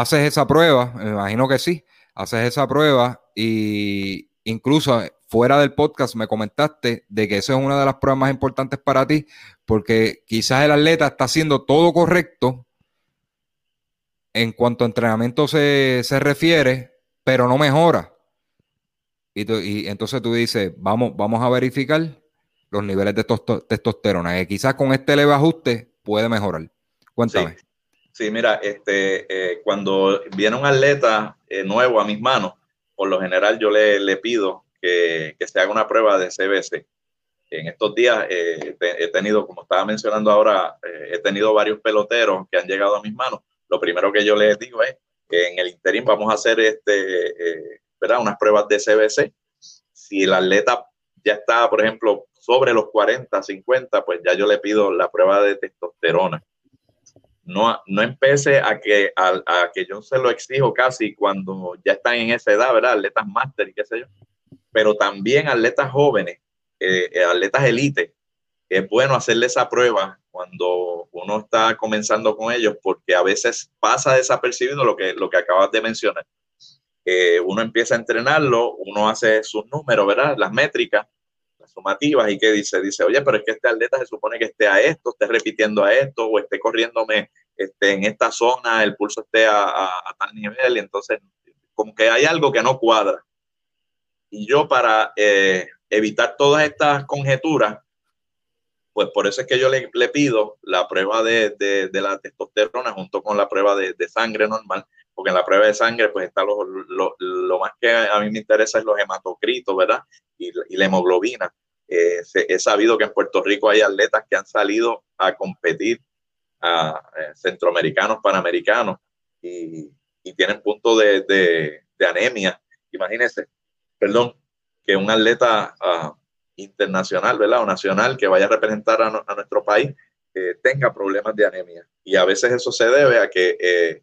haces esa prueba, me imagino que sí, haces esa prueba y incluso fuera del podcast me comentaste de que eso es una de las pruebas más importantes para ti, porque quizás el atleta está haciendo todo correcto en cuanto a entrenamiento se, refiere, pero no mejora. Y, entonces tú dices, vamos, vamos a verificar los niveles de testosterona, que quizás con este leve ajuste puede mejorar. Cuéntame. Mira, este, eh, cuando viene un atleta eh, nuevo a mis manos, por lo general yo le, le pido que, se haga una prueba de CBC. En estos días eh, he tenido, como estaba mencionando ahora, he tenido varios peloteros que han llegado a mis manos. Lo primero que yo les digo es que en el interín vamos a hacer este, ¿verdad? unas pruebas de CBC. Si el atleta ya está, por ejemplo, sobre los 40, 50, pues ya yo le pido la prueba de testosterona. No, no empece a que, a, a que yo se lo exijo casi cuando ya están en esa edad, ¿verdad? Atletas máster y qué sé yo pero también atletas jóvenes, eh, eh, atletas elite. Es bueno hacerle esa prueba cuando uno está comenzando con ellos, porque a veces pasa desapercibido lo que, lo que acabas de mencionar. uno empieza a entrenarlo, uno hace sus números, ¿verdad? Las métricas, las sumativas, y que dice, dice, oye, pero es que este atleta se supone que esté a esto, esté repitiendo a esto, o esté corriéndome este, en esta zona el pulso esté a, tal nivel, y entonces como que hay algo que no cuadra. Y yo para eh, evitar todas estas conjeturas, pues por eso es que yo le, pido la prueba de, de, la testosterona junto con la prueba de, de, sangre normal, porque en la prueba de sangre pues está lo, lo, lo, más que a mí me interesa es los hematocritos, ¿verdad? Y, y la hemoglobina. Eh, he sabido que en Puerto Rico hay atletas que han salido a competir a eh, centroamericanos, panamericanos y, tienen puntos de, de, anemia. Imagínense, perdón, que un atleta uh, internacional, ¿verdad? O nacional que vaya a representar a, nuestro país eh, tenga problemas de anemia. Y a veces eso se debe a que eh,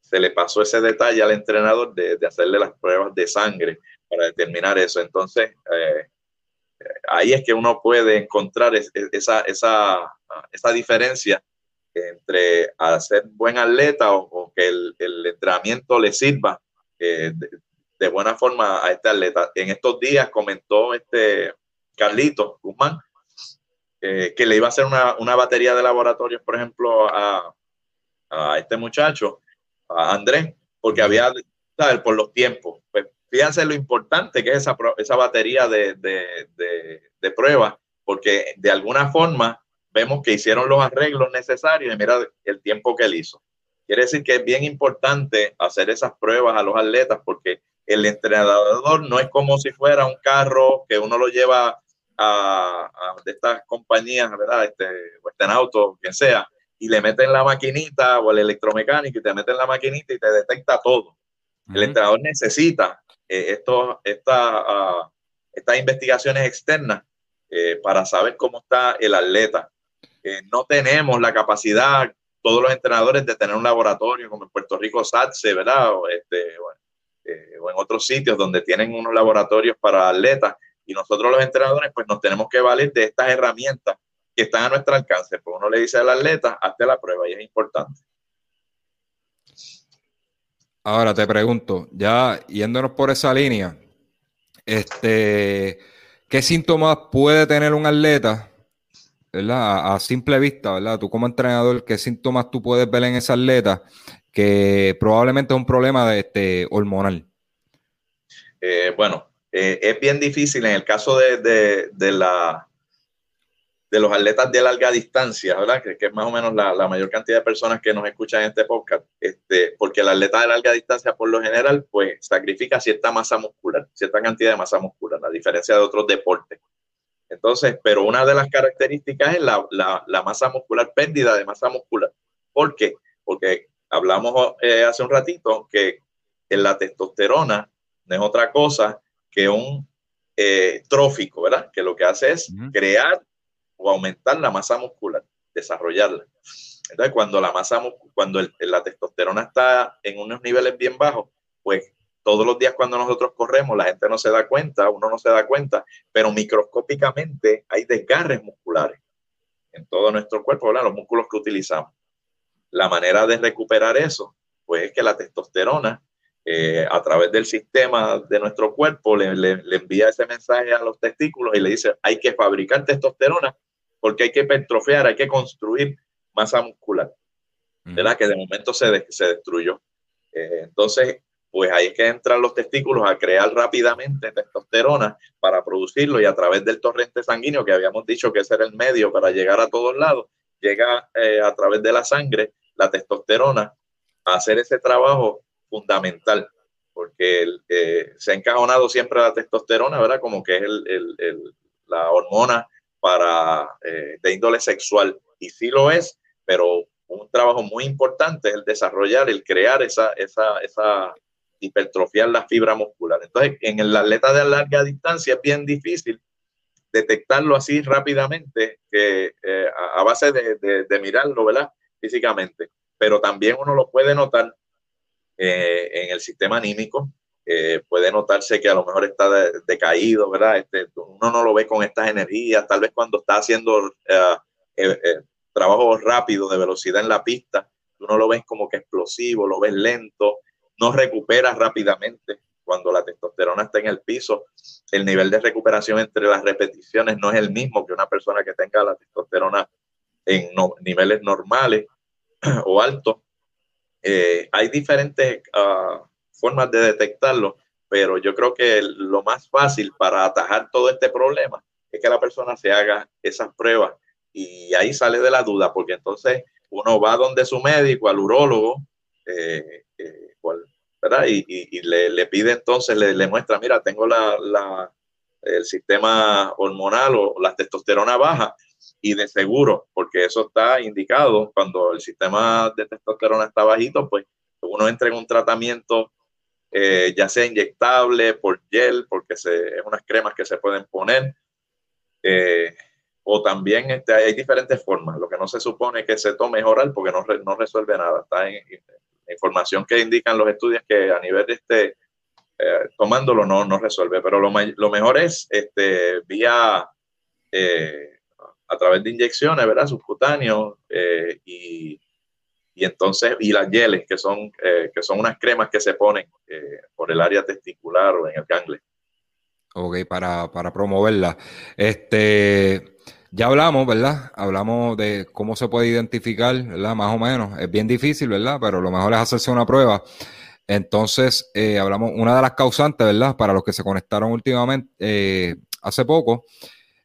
se le pasó ese detalle al entrenador de, hacerle las pruebas de sangre para determinar eso. Entonces, ahí es que uno puede encontrar esa, esa, esa diferencia entre hacer buen atleta o, que el, el, entrenamiento le sirva de, de, buena forma a este atleta. En estos días comentó este Carlito Guzmán, eh, que le iba a hacer una, una, batería de laboratorios, por ejemplo, a, a este muchacho, a Andrés, porque había, ¿sabes? Por los tiempos. Pues fíjense lo importante que es esa, esa batería de, de, de, de pruebas, porque de alguna forma vemos que hicieron los arreglos necesarios y mira el tiempo que él hizo. Quiere decir que es bien importante hacer esas pruebas a los atletas porque el entrenador no es como si fuera un carro que uno lo lleva a, de estas compañías, ¿verdad? Este, Western Auto, quien sea, y le meten la maquinita o el electromecánico y te meten la maquinita y te detecta todo. El entrenador necesita eh, esto, esta, uh, estas investigaciones externas eh, para saber cómo está el atleta. Eh, no tenemos la capacidad, todos los entrenadores, de tener un laboratorio como en Puerto Rico SATSE, ¿verdad? O, este, bueno, eh, o en otros sitios donde tienen unos laboratorios para atletas y nosotros los entrenadores pues nos tenemos que valer de estas herramientas que están a nuestro alcance. Pues uno le dice al atleta, hazte la prueba y es importante. Ahora te pregunto, ya yéndonos por esa línea, este, ¿qué síntomas puede tener un atleta, ¿verdad? A, simple vista, ¿verdad? Tú como entrenador, ¿qué síntomas tú puedes ver en esa atleta que probablemente es un problema de este, hormonal? Eh, bueno, eh, es bien difícil en el caso de, de, de, la, de los atletas de larga distancia, ¿verdad? Que, que es más o menos la, la, mayor cantidad de personas que nos escuchan en este podcast, este, porque el atleta de larga distancia por lo general pues sacrifica cierta masa muscular, cierta cantidad de masa muscular, a diferencia de otros deportes. Entonces, pero una de las características es la, la, la masa muscular, pérdida de masa muscular. ¿Por qué? Porque hablamos eh, hace un ratito que en la testosterona no es otra cosa que un eh, trófico, ¿verdad? Que lo que hace es crear o aumentar la masa muscular, desarrollarla. Entonces, cuando la masa, cuando el, la testosterona está en unos niveles bien bajos, pues todos los días cuando nosotros corremos, la gente no se da cuenta, uno no se da cuenta, pero microscópicamente hay desgarres musculares en todo nuestro cuerpo, ¿verdad? Los músculos que utilizamos. La manera de recuperar eso, pues es que la testosterona, eh, a través del sistema de nuestro cuerpo, le, le, le, envía ese mensaje a los testículos y le dice, hay que fabricar testosterona porque hay que hipertrofiar, hay que construir masa muscular, ¿verdad? Que de momento se, de, se destruyó. Eh, entonces, pues ahí es que entran los testículos a crear rápidamente testosterona para producirlo y a través del torrente sanguíneo, que habíamos dicho que ese era el medio para llegar a todos lados, llega eh, a través de la sangre la testosterona a hacer ese trabajo fundamental, porque eh, se ha encajonado siempre la testosterona, ¿verdad? Como que es el, el, la hormona para eh, de índole sexual, y sí lo es, pero un trabajo muy importante es el desarrollar, el crear esa, esa, esa hipertrofiar la fibra muscular. Entonces, en el atleta de larga distancia es bien difícil detectarlo así rápidamente, que eh, a, base de, mirarlo, ¿verdad? físicamente, pero también uno lo puede notar eh, en el sistema anímico, eh, puede notarse que a lo mejor está de, decaído, ¿verdad? Este, uno no lo ve con estas energías, tal vez cuando está haciendo trabajo rápido de velocidad en la pista, uno lo ves como que explosivo, lo ves lento, no recupera rápidamente cuando la testosterona está en el piso, el nivel de recuperación entre las repeticiones no es el mismo que una persona que tenga la testosterona en niveles normales. o alto. Eh, hay diferentes uh, formas de detectarlo, pero yo creo que lo más fácil para atajar todo este problema es que la persona se haga esas pruebas y ahí sale de la duda, porque entonces uno va donde su médico, al urólogo, eh, eh, ¿verdad? Y, y, le, le, pide entonces, le, le, muestra, mira, tengo la, la, el sistema hormonal o la testosterona baja y de seguro, porque eso está indicado cuando el sistema de testosterona está bajito, pues uno entra en un tratamiento eh, ya sea inyectable, por gel, porque se, es unas cremas que se pueden poner, eh, o también este, hay diferentes formas. Lo que no se supone que se tome es oral porque no, no resuelve nada. Está en, información que indican los estudios que a nivel de este, eh, tomándolo no, no resuelve, pero lo, lo mejor es este, vía a través de inyecciones, ¿verdad? Subcutáneos y y entonces, y las geles, que son, eh, que son unas cremas que se ponen eh, por el área testicular o en el gangle. Ok, para, para promoverla. Este, ya hablamos, ¿verdad? Hablamos de cómo se puede identificar, ¿verdad? Más o menos. Es bien difícil, ¿verdad? Pero lo mejor es hacerse una prueba. Entonces, eh, hablamos, una de las causantes, ¿verdad? Para los que se conectaron últimamente, hace poco,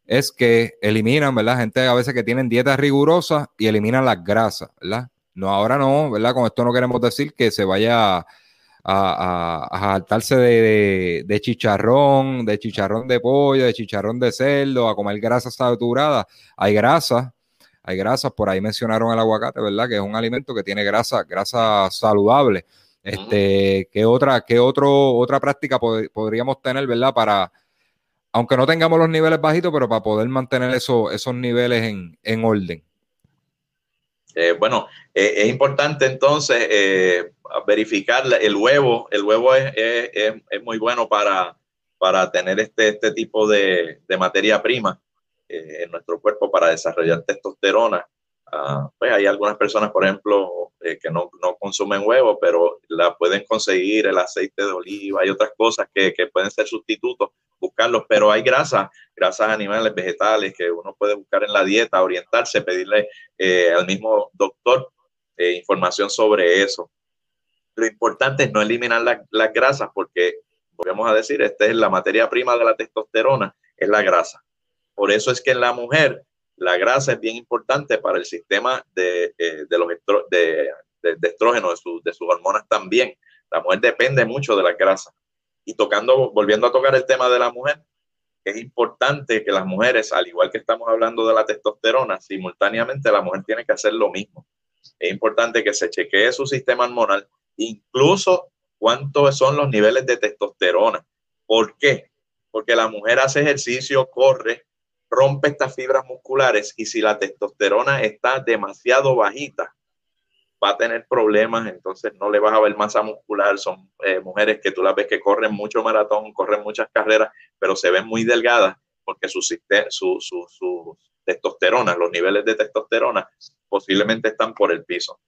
es que eliminan, ¿verdad? Gente a veces que tienen dietas rigurosas y eliminan las grasas, ¿verdad? No, ahora no, ¿verdad? Con esto no queremos decir que se vaya a, a, de, chicharrón, de chicharrón de pollo, de chicharrón de cerdo, a comer grasas saturadas. Hay grasas, hay grasas, por ahí mencionaron el aguacate, ¿verdad? Que es un alimento que tiene grasa, grasa saludable. Este, ¿qué otra, qué otro, otra práctica podríamos tener, ¿verdad? Para, aunque no tengamos los niveles bajitos, pero para poder mantener eso, esos niveles en, en orden. Eh, bueno, eh, es importante entonces eh, verificar el huevo. El huevo es, muy bueno para, para tener este, este tipo de, materia prima en nuestro cuerpo para desarrollar testosterona. Ah, pues hay algunas personas, por ejemplo, que no, consumen huevo, pero la pueden conseguir el aceite de oliva y otras cosas que, que pueden ser sustitutos buscarlos, pero hay grasas, grasas animales, vegetales que uno puede buscar en la dieta, orientarse, pedirle eh, al mismo doctor eh, información sobre eso. Lo importante es no eliminar las grasas porque, volvemos a decir, esta es la materia prima de la testosterona, es la grasa. Por eso es que en la mujer la grasa es bien importante para el sistema de, eh, de los de, de, estrógeno, de, de sus hormonas también. La mujer depende mucho de la grasa. Y tocando, volviendo a tocar el tema de la mujer, es importante que las mujeres, al igual que estamos hablando de la testosterona, simultáneamente la mujer tiene que hacer lo mismo. Es importante que se chequee su sistema hormonal, incluso cuántos son los niveles de testosterona. ¿Por qué? Porque la mujer hace ejercicio, corre, rompe estas fibras musculares y si la testosterona está demasiado bajita, va a tener problemas, entonces no le vas a ver masa muscular. Son eh, mujeres que tú las ves que corren mucho maratón, corren muchas carreras, pero se ven muy delgadas porque su, su, su, testosterona, los niveles de testosterona posiblemente están por el piso.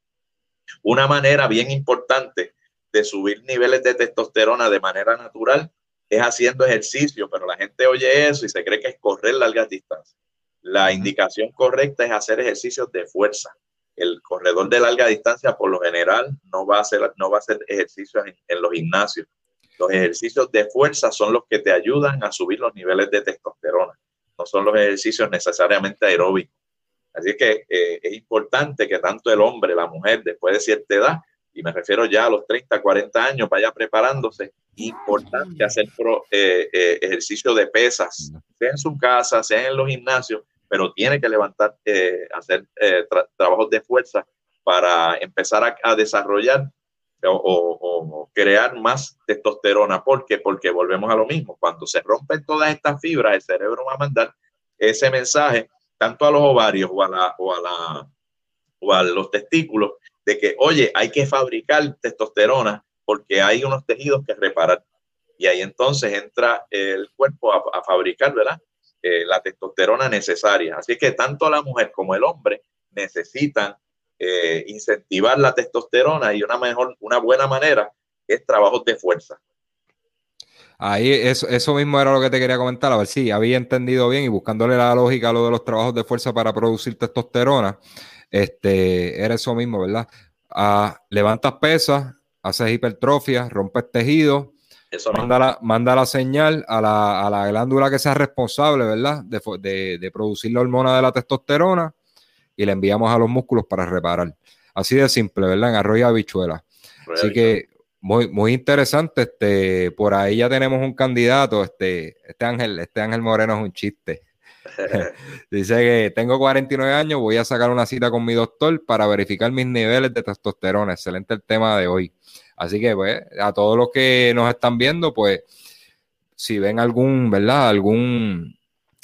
Una manera bien importante de subir niveles de testosterona de manera natural es haciendo ejercicio, pero la gente oye eso y se cree que es correr largas distancias. La indicación correcta es hacer ejercicios de fuerza el corredor de larga distancia por lo general no va a hacer, no va a hacer ejercicios en, los gimnasios. Los ejercicios de fuerza son los que te ayudan a subir los niveles de testosterona, no son los ejercicios necesariamente aeróbicos. Así que eh, es importante que tanto el hombre, la mujer, después de cierta edad, y me refiero ya a los 30, 40 años, vaya preparándose, importante hacer eh, eh, ejercicio de pesas, sea en su casa, sea en los gimnasios, pero tiene que levantar, eh, hacer trabajos de fuerza para empezar a, desarrollar o, crear más testosterona. ¿Por qué? Porque volvemos a lo mismo. Cuando se rompen todas estas fibras, el cerebro va a mandar ese mensaje tanto a los ovarios o a, la, o a, la, o a los testículos de que, oye, hay que fabricar testosterona porque hay unos tejidos que reparar. Y ahí entonces entra el cuerpo a, fabricar, ¿verdad? Eh, la testosterona necesaria. Así que tanto la mujer como el hombre necesitan eh, incentivar la testosterona y una mejor, una buena manera es trabajos de fuerza. Ahí eso, eso mismo era lo que te quería comentar, a ver si había entendido bien y buscándole la lógica a lo de los trabajos de fuerza para producir testosterona. este, era eso mismo, ¿verdad? Ah, levantas pesas, haces hipertrofia, rompes tejido, manda, la, manda, la, señal a la, a la, glándula que sea responsable, ¿verdad? De, de, producir la hormona de la testosterona y le enviamos a los músculos para reparar. Así de simple, ¿verdad? En arroyo habichuela. Así que muy, muy interesante. Este, por ahí ya tenemos un candidato. Este, este Ángel, este Ángel Moreno es un chiste. Dice que tengo 49 años, voy a sacar una cita con mi doctor para verificar mis niveles de testosterona. Excelente el tema de hoy. Así que, pues, a todos los que nos están viendo, pues, si ven algún, ¿verdad? Algún,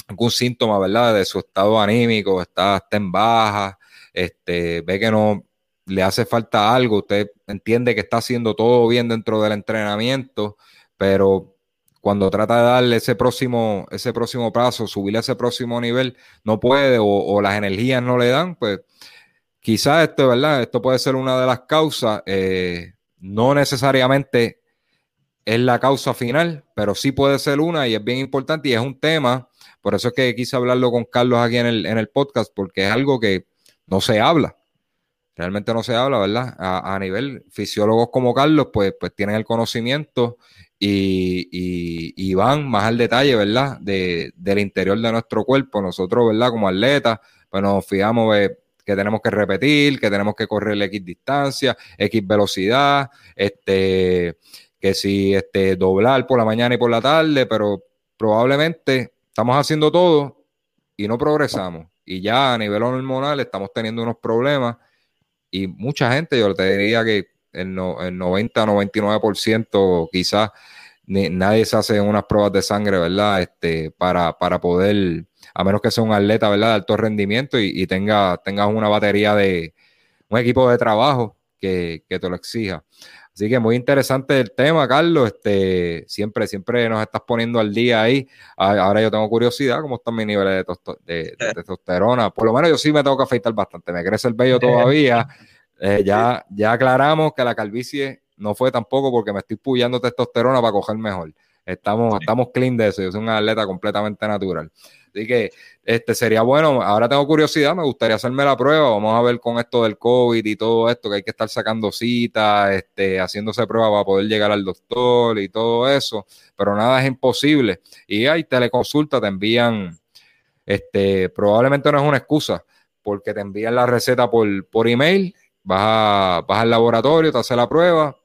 algún síntoma, ¿verdad? De su estado anímico, está, está en baja, este, ve que no le hace falta algo, usted entiende que está haciendo todo bien dentro del entrenamiento, pero cuando trata de darle ese próximo, ese próximo paso, subirle a ese próximo nivel, no puede o, las energías no le dan, pues quizás esto, ¿verdad? Esto puede ser una de las causas, eh, no necesariamente es la causa final, pero sí puede ser una y es bien importante y es un tema, por eso es que quise hablarlo con Carlos aquí en el, en el podcast, porque es algo que no se habla realmente no se habla, ¿verdad? A, nivel fisiólogos como Carlos, pues, pues tienen el conocimiento y, van más al detalle, ¿verdad? De, del interior de nuestro cuerpo. Nosotros, ¿verdad? Como atletas, pues nos fijamos que tenemos que repetir, que tenemos que correr X distancia, X velocidad, este, que si este, doblar por la mañana y por la tarde, pero probablemente estamos haciendo todo y no progresamos. Y ya a nivel hormonal estamos teniendo unos problemas y mucha gente, yo te diría que el, no, el 90-99% quizás nadie se hace unas pruebas de sangre, ¿verdad? Este, para, para poder, a menos que sea un atleta, ¿verdad? De alto rendimiento y, tenga, tengas una batería de, un equipo de trabajo que, que te lo exija. Así que muy interesante el tema, Carlos. Este, siempre, siempre nos estás poniendo al día ahí. Ahora yo tengo curiosidad, ¿cómo están mis niveles de, testosterona? Por lo menos yo sí me tengo que afeitar bastante. Me crece el vello todavía. Eh, ya, ya aclaramos que la calvicie no fue tampoco porque me estoy puyando testosterona para coger mejor. Estamos, estamos clean de eso. Yo soy un atleta completamente natural. Así que este sería bueno. Ahora tengo curiosidad, me gustaría hacerme la prueba. Vamos a ver con esto del COVID y todo esto, que hay que estar sacando citas, este, haciéndose prueba para poder llegar al doctor y todo eso. Pero nada es imposible. Y hay teleconsulta, te envían, este, probablemente no es una excusa, porque te envían la receta por, por email, vas, vas al laboratorio, te haces la prueba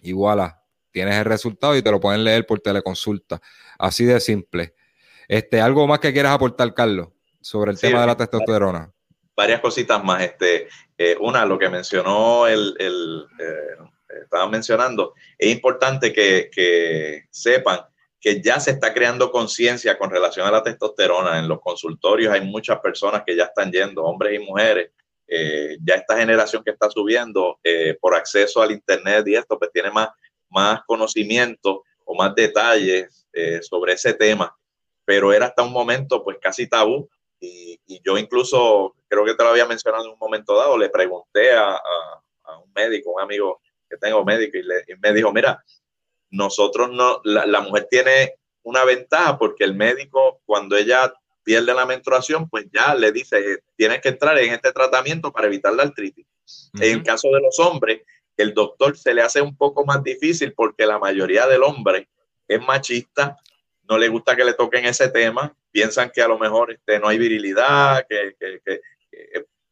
y voilà, tienes el resultado y te lo pueden leer por teleconsulta. Así de simple. Este, ¿Algo más que quieras aportar, Carlos, sobre el tema de la testosterona? Varias cositas más. Este, eh, una, lo que mencionó el, el eh, estaba mencionando, es importante que, que, sepan que ya se está creando conciencia con relación a la testosterona. En los consultorios hay muchas personas que ya están yendo, hombres y mujeres. Eh, ya esta generación que está subiendo por acceso al Internet y esto, pues tiene más, más conocimiento o más detalles sobre ese tema pero era hasta un momento pues casi tabú y, yo incluso creo que te lo había mencionado en un momento dado, le pregunté a, un médico, un amigo que tengo médico y, le, me dijo, mira, nosotros no, la, mujer tiene una ventaja porque el médico cuando ella pierde la menstruación, pues ya le dice, tienes que entrar en este tratamiento para evitar la artritis. En el caso de los hombres, el doctor se le hace un poco más difícil porque la mayoría del hombre es machista no le gusta que le toquen ese tema, piensan que a lo mejor este, no hay virilidad, que,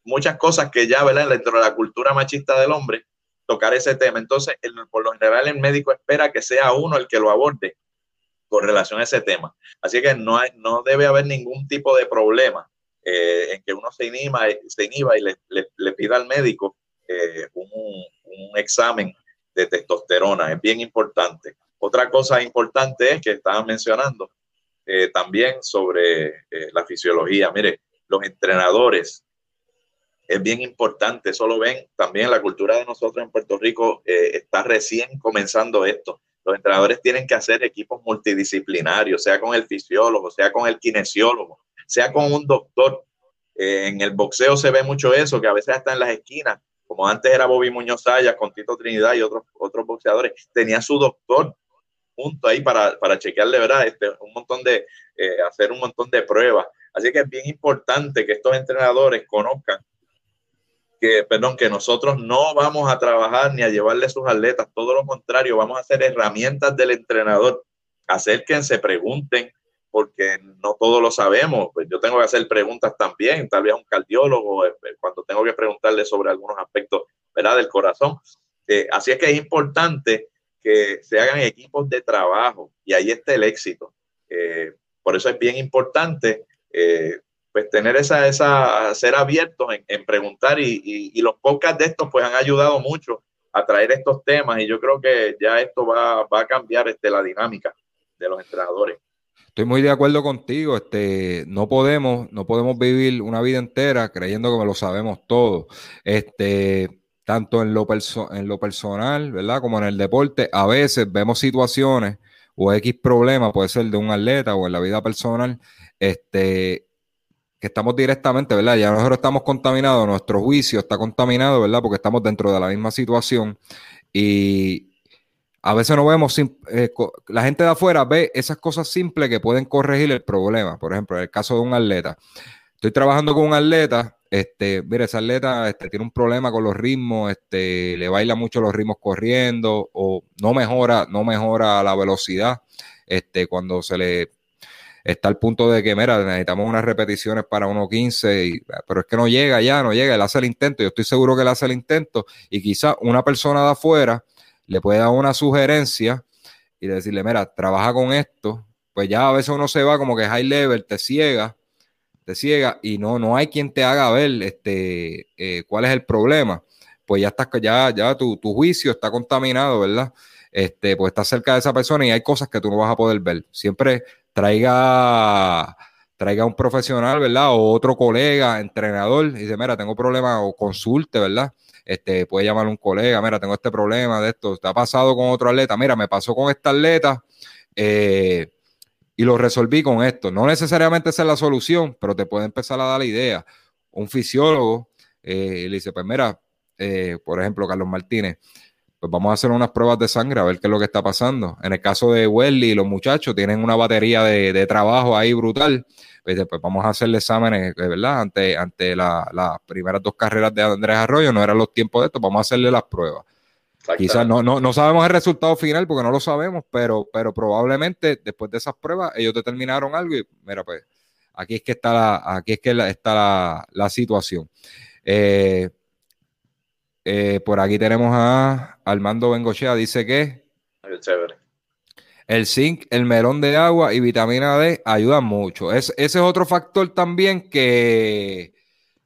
muchas cosas que ya, ¿verdad? Dentro de la cultura machista del hombre, tocar ese tema. Entonces, por lo general, el médico espera que sea uno el que lo aborde con relación a ese tema. Así que no, hay, no debe haber ningún tipo de problema eh, en que uno se inhiba, se inhiba y le, le, pida al médico eh, un, un examen de testosterona. Es bien importante. Otra cosa importante es que estaban mencionando eh, también sobre eh, la fisiología. Mire, los entrenadores es bien importante, eso lo ven también la cultura de nosotros en Puerto Rico eh, está recién comenzando esto. Los entrenadores tienen que hacer equipos multidisciplinarios, sea con el fisiólogo, sea con el kinesiólogo, sea con un doctor. en el boxeo se ve mucho eso, que a veces hasta en las esquinas, como antes era Bobby Muñoz Sayas con Tito Trinidad y otros, otros boxeadores, tenía su doctor punto ahí para, para chequearle, ¿verdad? Este, un montón de, eh, hacer un montón de pruebas. Así que es bien importante que estos entrenadores conozcan que, perdón, que nosotros no vamos a trabajar ni a llevarle sus atletas, todo lo contrario, vamos a hacer herramientas del entrenador. Acérquense, pregunten, porque no todos lo sabemos. Pues yo tengo que hacer preguntas también, tal vez a un cardiólogo, eh, cuando tengo que preguntarle sobre algunos aspectos ¿verdad? del corazón. Eh, así es que es importante que se hagan equipos de trabajo y ahí está el éxito. por eso es bien importante pues tener esa, esa, ser abiertos en, preguntar y, y, los podcasts de estos pues han ayudado mucho a traer estos temas y yo creo que ya esto va, va a cambiar este, la dinámica de los entrenadores. Estoy muy de acuerdo contigo. Este, no podemos, no podemos vivir una vida entera creyendo que lo sabemos todo. Este, tanto en lo, en lo personal, ¿verdad? Como en el deporte. A veces vemos situaciones o X problemas, puede ser de un atleta o en la vida personal, este, que estamos directamente, ¿verdad? Ya nosotros estamos contaminados, nuestro juicio está contaminado, ¿verdad? Porque estamos dentro de la misma situación y a veces no vemos, eh, la gente de afuera ve esas cosas simples que pueden corregir el problema. Por ejemplo, en el caso de un atleta. Estoy trabajando con un atleta, este, mira, ese atleta este, tiene un problema con los ritmos, este, le baila mucho los ritmos corriendo o no mejora, no mejora la velocidad. Este, cuando se le está al punto de que, mira, necesitamos unas repeticiones para 1.15, pero es que no llega ya, no llega, él hace el intento, yo estoy seguro que él hace el intento y quizá una persona de afuera le puede dar una sugerencia y decirle, mira, trabaja con esto, pues ya a veces uno se va como que high level, te ciega, te ciega y no, no hay quien te haga ver este, eh, cuál es el problema. Pues ya estás, ya, ya tu, tu juicio está contaminado, ¿verdad? Este, pues estás cerca de esa persona y hay cosas que tú no vas a poder ver. Siempre traiga, traiga un profesional, ¿verdad? O otro colega, entrenador, y dice, mira, tengo problemas, o consulte, ¿verdad? Este, puede llamar a un colega, mira, tengo este problema de esto, ¿te ha pasado con otro atleta? Mira, me pasó con esta atleta eh, y lo resolví con esto. No necesariamente esa es la solución, pero te puede empezar a dar la idea. Un fisiólogo eh, le dice, pues mira, eh, por ejemplo, Carlos Martínez, pues vamos a hacer unas pruebas de sangre a ver qué es lo que está pasando. En el caso de Welly los muchachos tienen una batería de, trabajo ahí brutal. Pues, pues, vamos a hacerle exámenes, eh, ¿verdad? Ante, ante las primeras dos carreras de Andrés Arroyo, no eran los tiempos de esto, vamos a hacerle las pruebas. Quizás no, no, no, sabemos el resultado final porque no lo sabemos, pero, pero probablemente después de esas pruebas ellos determinaron algo y mira, pues aquí es que está la, aquí es que está la, la situación. Eh, eh, por aquí tenemos a Armando Bengochea, dice que el zinc, el melón de agua y vitamina D ayudan mucho. ese es otro factor también que,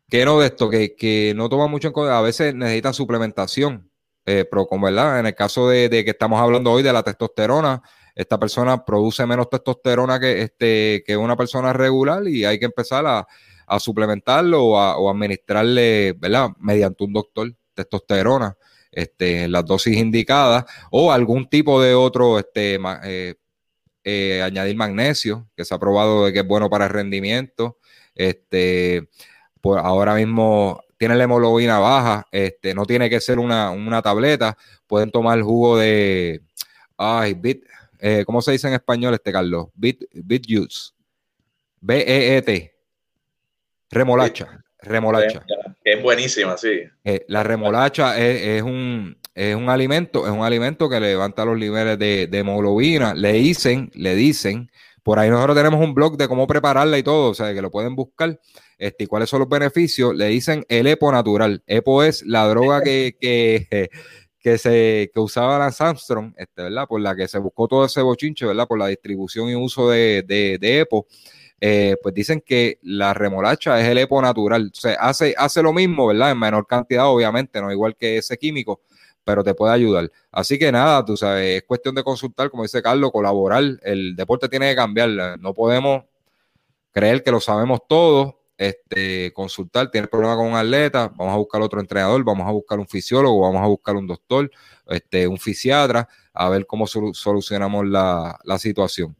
que no de esto, que, no toma mucho en cuenta. A veces necesitan suplementación. Eh, pero verdad, en el caso de, que estamos hablando hoy de la testosterona, esta persona produce menos testosterona que, este, que una persona regular y hay que empezar a, suplementarlo o a, administrarle, ¿verdad? Mediante un doctor testosterona este, las dosis indicadas o algún tipo de otro, este, eh, eh, añadir magnesio, que se ha probado de que es bueno para el rendimiento. Este, pues ahora mismo tiene la hemoglobina baja, este, no tiene que ser una, tableta, pueden tomar jugo de, ay, bit, eh, ¿cómo se dice en español este, Carlos? Bit, bit juice, B-E-E-T, remolacha. Remolacha. Es buenísima, sí. Eh, la remolacha es, un, es un alimento, es un alimento que levanta los niveles de, hemoglobina. Le dicen, le dicen, por ahí nosotros tenemos un blog de cómo prepararla y todo, o sea, que lo pueden buscar. Este, y cuáles son los beneficios, le dicen el EPO natural. EPO es la droga que, que, que se que usaba Lance Armstrong, este, ¿verdad? Por la que se buscó todo ese bochinche, ¿verdad? Por la distribución y uso de, de, de EPO. Eh, pues dicen que la remolacha es el EPO natural. O sea, hace, hace lo mismo, ¿verdad? En menor cantidad, obviamente, no igual que ese químico, pero te puede ayudar. Así que nada, tú sabes, es cuestión de consultar, como dice Carlos, colaborar. El deporte tiene que cambiar. No podemos creer que lo sabemos todo. Este, consultar, tiene problema con un atleta, vamos a buscar otro entrenador, vamos a buscar un fisiólogo, vamos a buscar un doctor, este, un fisiatra, a ver cómo solucionamos la, la situación.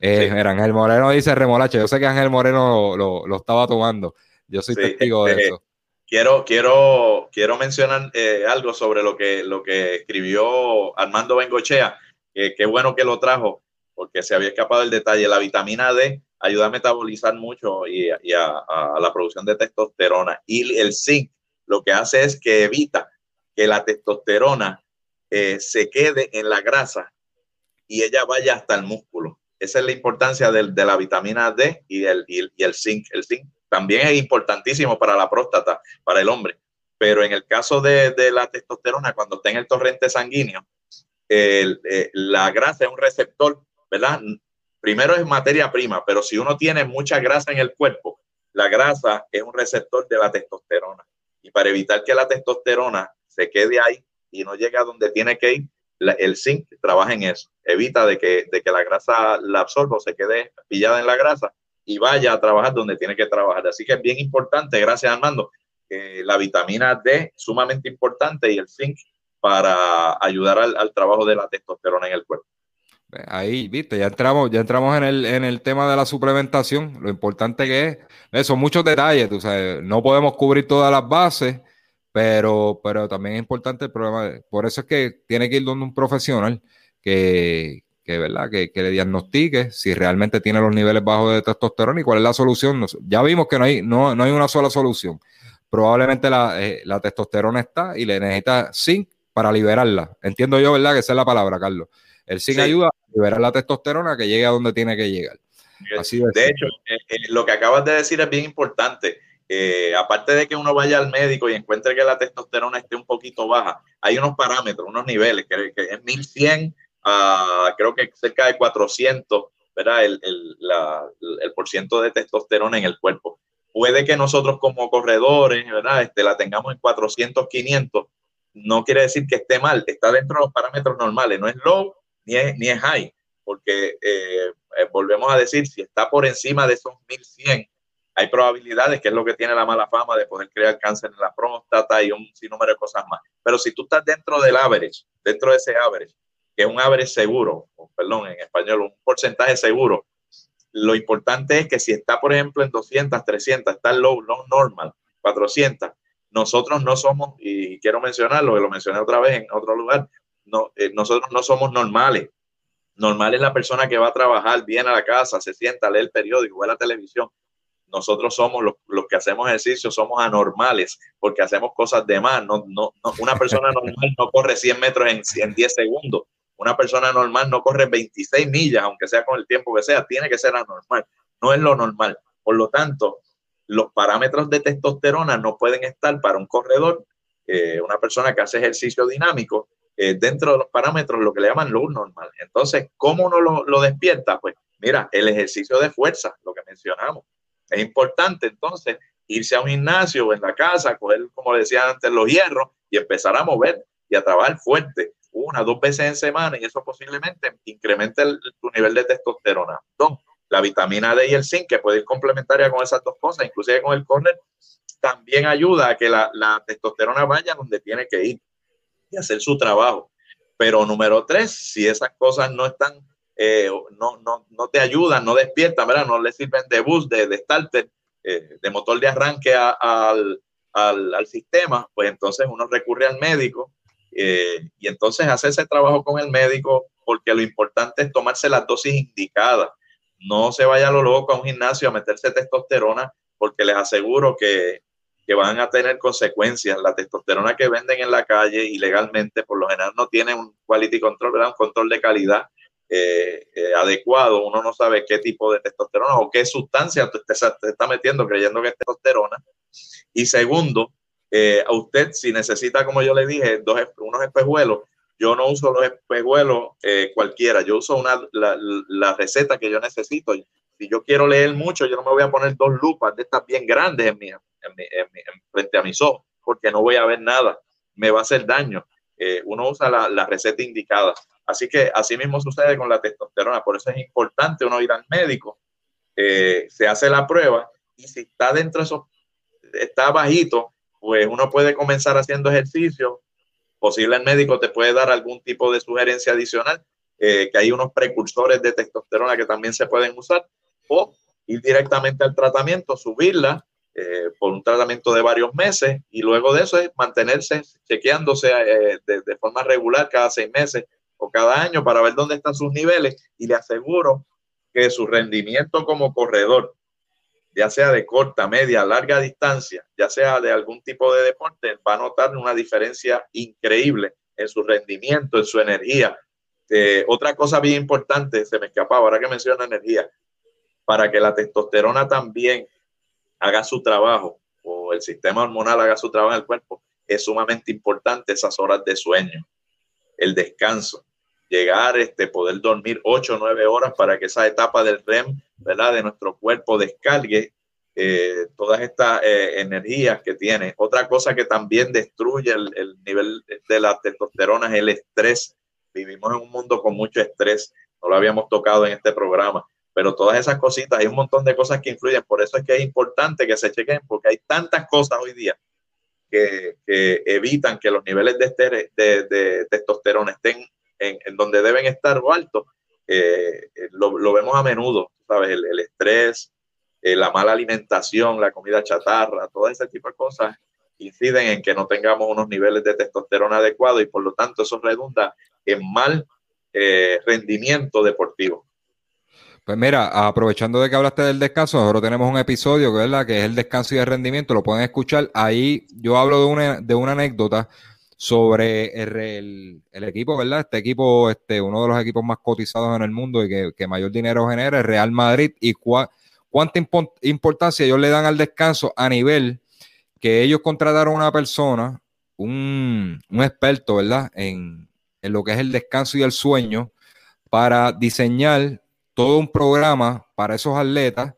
Eh, Ángel Moreno dice remolacha. Yo sé que Ángel Moreno lo, estaba tomando. Yo soy testigo de este, eso. Quiero, quiero, quiero mencionar eh, algo sobre lo que, lo que escribió Armando Bengochea. Que qué bueno que lo trajo, porque se había escapado el detalle. La vitamina D ayuda a metabolizar mucho y, a, la producción de testosterona. Y el zinc, lo que hace es que evita que la testosterona eh, se quede en la grasa y ella vaya hasta el músculo. Esa es la importancia de, la vitamina D y el, y el zinc. El zinc también es importantísimo para la próstata, para el hombre. Pero en el caso de, la testosterona, cuando está en el torrente sanguíneo, eh, la grasa es un receptor, ¿verdad? Primero es materia prima, pero si uno tiene mucha grasa en el cuerpo, la grasa es un receptor de la testosterona. Y para evitar que la testosterona se quede ahí y no llegue a donde tiene que ir, el zinc trabaja en eso. Evita de que, de que la grasa la absorba o se quede pillada en la grasa y vaya a trabajar donde tiene que trabajar. Así que es bien importante, gracias Armando, la vitamina D sumamente importante y el zinc para ayudar al, trabajo de la testosterona en el cuerpo. Ahí, viste, ya entramos, ya entramos en el, en el tema de la suplementación. Lo importante que es, son muchos detalles, tú sabes, no podemos cubrir todas las bases, pero, pero también es importante el problema. por eso es que tiene que ir donde un profesional que, que, ¿verdad? Que, le diagnostique si realmente tiene los niveles bajos de testosterona y cuál es la solución. Ya vimos que no hay, no, no hay una sola solución. Probablemente la, eh, la testosterona está y le necesita zinc para liberarla. Entiendo yo, ¿verdad? Que esa es la palabra, Carlos. El zinc ayuda a liberar la testosterona que llegue a donde tiene que llegar. Así de, hecho, eh, eh, lo que acabas de decir es bien importante. aparte de que uno vaya al médico y encuentre que la testosterona esté un poquito baja, hay unos parámetros, unos niveles, que, que es 1100 creo que cerca de 400, ¿verdad? El, el, la, el por ciento de testosterona en el cuerpo. Puede que nosotros como corredores, ¿verdad? Este, la tengamos en 400, 500. No quiere decir que esté mal, está dentro de los parámetros normales, no es low ni es, ni es high, porque eh, eh, volvemos a decir, si está por encima de esos 1100, hay probabilidades, que es lo que tiene la mala fama de poder crear cáncer en la próstata y un sinnúmero de cosas más. Pero si tú estás dentro del average, dentro de ese average, que es un average seguro, perdón, en español, un porcentaje seguro. Lo importante es que si está, por ejemplo, en 200, 300, está low, low normal, 400, nosotros no somos, y quiero mencionarlo, que lo mencioné otra vez en otro lugar, no, eh, nosotros no somos normales. Normal es la persona que va a trabajar, viene a la casa, se sienta, lee el periódico, ve la televisión. Nosotros somos los, los que hacemos ejercicio, somos anormales porque hacemos cosas de más. No, no, una persona normal no corre 100 metros en, en 10 segundos una persona normal no corre 26 millas, aunque sea con el tiempo que sea, tiene que ser anormal. No es lo normal. Por lo tanto, los parámetros de testosterona no pueden estar para un corredor, eh, una persona que hace ejercicio dinámico, dentro de los parámetros, lo que le llaman luz normal. Entonces, ¿cómo uno lo, despierta? Pues mira, el ejercicio de fuerza, lo que mencionamos. Es importante entonces irse a un gimnasio o en la casa, coger, como decía antes, los hierros y empezar a mover y a trabajar fuerte una, dos veces en semana y eso posiblemente incremente tu nivel de testosterona. La vitamina D y el zinc, que puede ir complementaria con esas dos cosas, inclusive con el corner, también ayuda a que la, testosterona vaya donde tiene que ir y hacer su trabajo. Pero número tres, si esas cosas no están, eh, no, no, no, te ayudan, no despiertan, ¿verdad? No le sirven de bus, de, starter, eh, de motor de arranque al, al, al, sistema, pues entonces uno recurre al médico eh, y entonces hace ese trabajo con el médico porque lo importante es tomarse las dosis indicadas. No se vaya a lo loco a un gimnasio a meterse testosterona porque les aseguro que, que van a tener consecuencias. La testosterona que venden en la calle ilegalmente por lo general no tiene un quality control, ¿verdad? un control de calidad eh, eh, adecuado. Uno no sabe qué tipo de testosterona o qué sustancia te, te está metiendo creyendo que es testosterona. Y segundo, eh, a usted, si necesita, como yo le dije, dos, unos espejuelos, yo no uso los espejuelos eh, cualquiera, yo uso una, la, receta que yo necesito. Si yo quiero leer mucho, yo no me voy a poner dos lupas de estas bien grandes en, mi, en, frente a mis ojos, porque no voy a ver nada, me va a hacer daño. Eh, uno usa la, receta indicada. Así que así mismo sucede con la testosterona, por eso es importante uno ir al médico, se hace la prueba y si está dentro de está bajito, pues uno puede comenzar haciendo ejercicio. Posible el médico te puede dar algún tipo de sugerencia adicional, eh, que hay unos precursores de testosterona que también se pueden usar, o ir directamente al tratamiento, subirla eh, por un tratamiento de varios meses y luego de eso es mantenerse chequeándose eh, de, forma regular cada seis meses o cada año para ver dónde están sus niveles y le aseguro que su rendimiento como corredor ya sea de corta, media, larga distancia, ya sea de algún tipo de deporte, va a notar una diferencia increíble en su rendimiento, en su energía. Eh, otra cosa bien importante, se me escapaba ahora que menciona energía, para que la testosterona también haga su trabajo o el sistema hormonal haga su trabajo en el cuerpo, es sumamente importante esas horas de sueño, el descanso, llegar, este, poder dormir 8 o 9 horas para que esa etapa del REM, ¿verdad? De nuestro cuerpo descargue eh, todas estas eh, energías que tiene. Otra cosa que también destruye el, el, nivel de la testosterona es el estrés. Vivimos en un mundo con mucho estrés, no lo habíamos tocado en este programa, pero todas esas cositas, hay un montón de cosas que influyen, por eso es que es importante que se chequen, porque hay tantas cosas hoy día que, que evitan que los niveles de, de, de testosterona estén en, en, donde deben estar o altos. Eh, lo, lo, vemos a menudo, ¿sabes? El, el estrés, eh, la mala alimentación, la comida chatarra, todo ese tipo de cosas inciden en que no tengamos unos niveles de testosterona adecuados y por lo tanto eso redunda en mal eh, rendimiento deportivo. Pues mira, aprovechando de que hablaste del descanso, nosotros tenemos un episodio ¿verdad? que es el descanso y el rendimiento, lo pueden escuchar. Ahí yo hablo de una, de una anécdota sobre el, el, equipo, ¿verdad? Este equipo, este, uno de los equipos más cotizados en el mundo y que, que mayor dinero genera, el Real Madrid, y cuánta importancia ellos le dan al descanso a nivel que ellos contrataron a una persona, un, un experto, ¿verdad? En, en, lo que es el descanso y el sueño, para diseñar todo un programa para esos atletas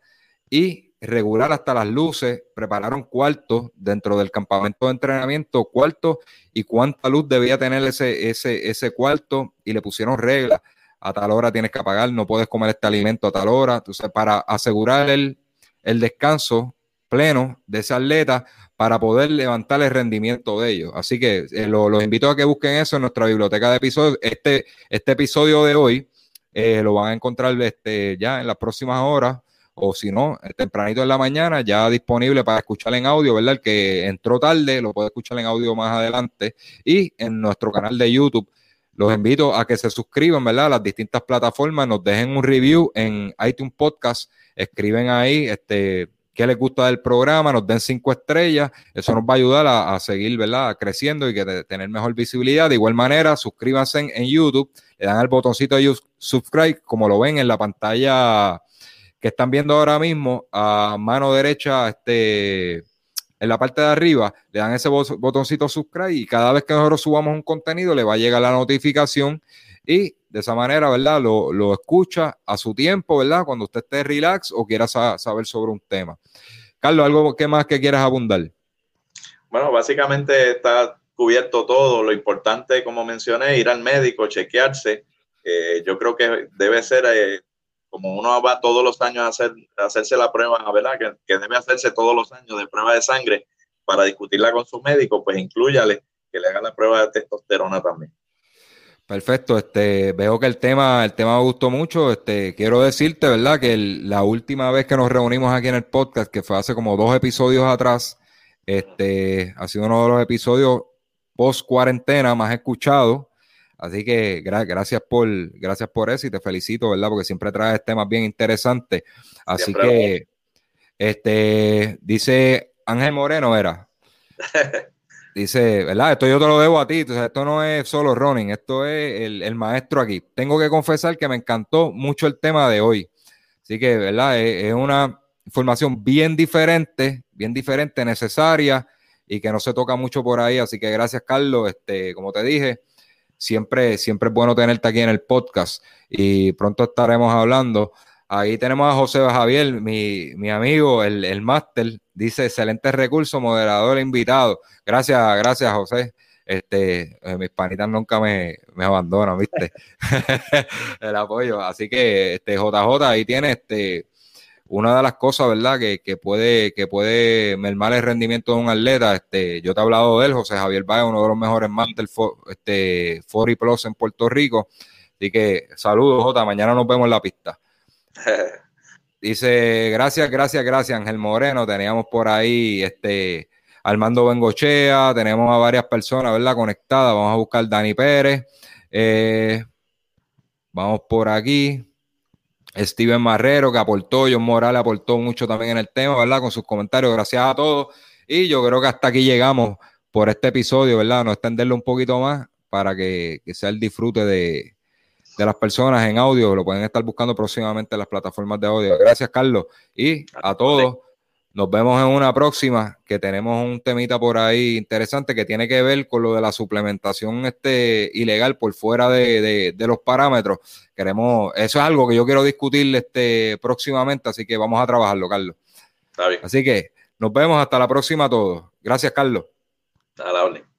y regular hasta las luces, prepararon cuartos dentro del campamento de entrenamiento, cuartos y cuánta luz debía tener ese, ese, ese cuarto y le pusieron reglas a tal hora tienes que apagar, no puedes comer este alimento a tal hora. Entonces, para asegurar el, el descanso pleno de ese atleta para poder levantar el rendimiento de ellos. Así que eh, los lo invito a que busquen eso en nuestra biblioteca de episodios. Este, este episodio de hoy eh, lo van a encontrar este, ya en las próximas horas o si no, tempranito en la mañana, ya disponible para escuchar en audio, ¿verdad? El que entró tarde lo puede escuchar en audio más adelante y en nuestro canal de YouTube los invito a que se suscriban, ¿verdad? A las distintas plataformas, nos dejen un review en iTunes Podcast, escriben ahí este, qué les gusta del programa, nos den cinco estrellas, eso nos va a ayudar a, seguir, ¿verdad? Creciendo y que tener mejor visibilidad. De igual manera, suscríbanse en, en, YouTube, le dan al botoncito de subscribe, como lo ven en la pantalla que están viendo ahora mismo, a mano derecha, este en la parte de arriba le dan ese botoncito subscribe y cada vez que nosotros subamos un contenido le va a llegar la notificación y de esa manera, ¿verdad? Lo, lo escucha a su tiempo, ¿verdad? Cuando usted esté relax o quiera sa saber sobre un tema. Carlos, ¿algo que más que quieras abundar? Bueno, básicamente está cubierto todo. Lo importante, como mencioné, ir al médico, chequearse. Eh, yo creo que debe ser eh, como uno va todos los años a, hacer, hacerse la prueba, ¿verdad? Que, que, debe hacerse todos los años de prueba de sangre para discutirla con su médico, pues incluyale que le haga la prueba de testosterona también. Perfecto, este, veo que el tema, el tema me gustó mucho. Este, quiero decirte, ¿verdad? Que el, la última vez que nos reunimos aquí en el podcast, que fue hace como dos episodios atrás, este, ha sido uno de los episodios post cuarentena más escuchados. Así que gra gracias por gracias por eso y te felicito, ¿verdad? Porque siempre traes temas bien interesantes. Así siempre que, este, dice Ángel Moreno, era. Dice, ¿verdad? Esto yo te lo debo a ti. Esto no es solo Ronin, esto es el, el, maestro aquí. Tengo que confesar que me encantó mucho el tema de hoy. Así que, ¿verdad? Es, es una información bien diferente, bien diferente, necesaria y que no se toca mucho por ahí. Así que gracias, Carlos. Este, como te dije, siempre, siempre es bueno tenerte aquí en el podcast y pronto estaremos hablando. Ahí tenemos a José Javier, mi, mi amigo, el, el máster, dice excelente recurso, moderador invitado. Gracias, gracias José. Este, eh, mis panitas nunca me, me abandonan, ¿viste? el apoyo. Así que, este, JJ, ahí tiene este, una de las cosas, ¿verdad?, que, que, puede, que puede mermar el rendimiento de un atleta, este, yo te he hablado de él, José Javier Valle, uno de los mejores del este, 40 Plus en Puerto Rico. Así que saludos, Jota, mañana nos vemos en la pista. Dice, gracias, gracias, gracias, Ángel Moreno. Teníamos por ahí este Armando Bengochea, tenemos a varias personas, ¿verdad? Conectadas. Vamos a buscar Dani Pérez. Eh, vamos por aquí. Steven Marrero, que aportó, John Morales aportó mucho también en el tema, ¿verdad? Con sus comentarios, gracias a todos. Y yo creo que hasta aquí llegamos por este episodio, ¿verdad? No extenderlo un poquito más para que, sea el disfrute de, las personas en audio. Lo pueden estar buscando próximamente en las plataformas de audio. Gracias, Carlos. Y a todos, nos vemos en una próxima, que tenemos un temita por ahí interesante que tiene que ver con lo de la suplementación este, ilegal por fuera de, los parámetros. Queremos, eso es algo que yo quiero discutir este, próximamente, así que vamos a trabajarlo, Carlos. Está bien. Así que nos vemos hasta la próxima a todos. Gracias, Carlos. A la orden.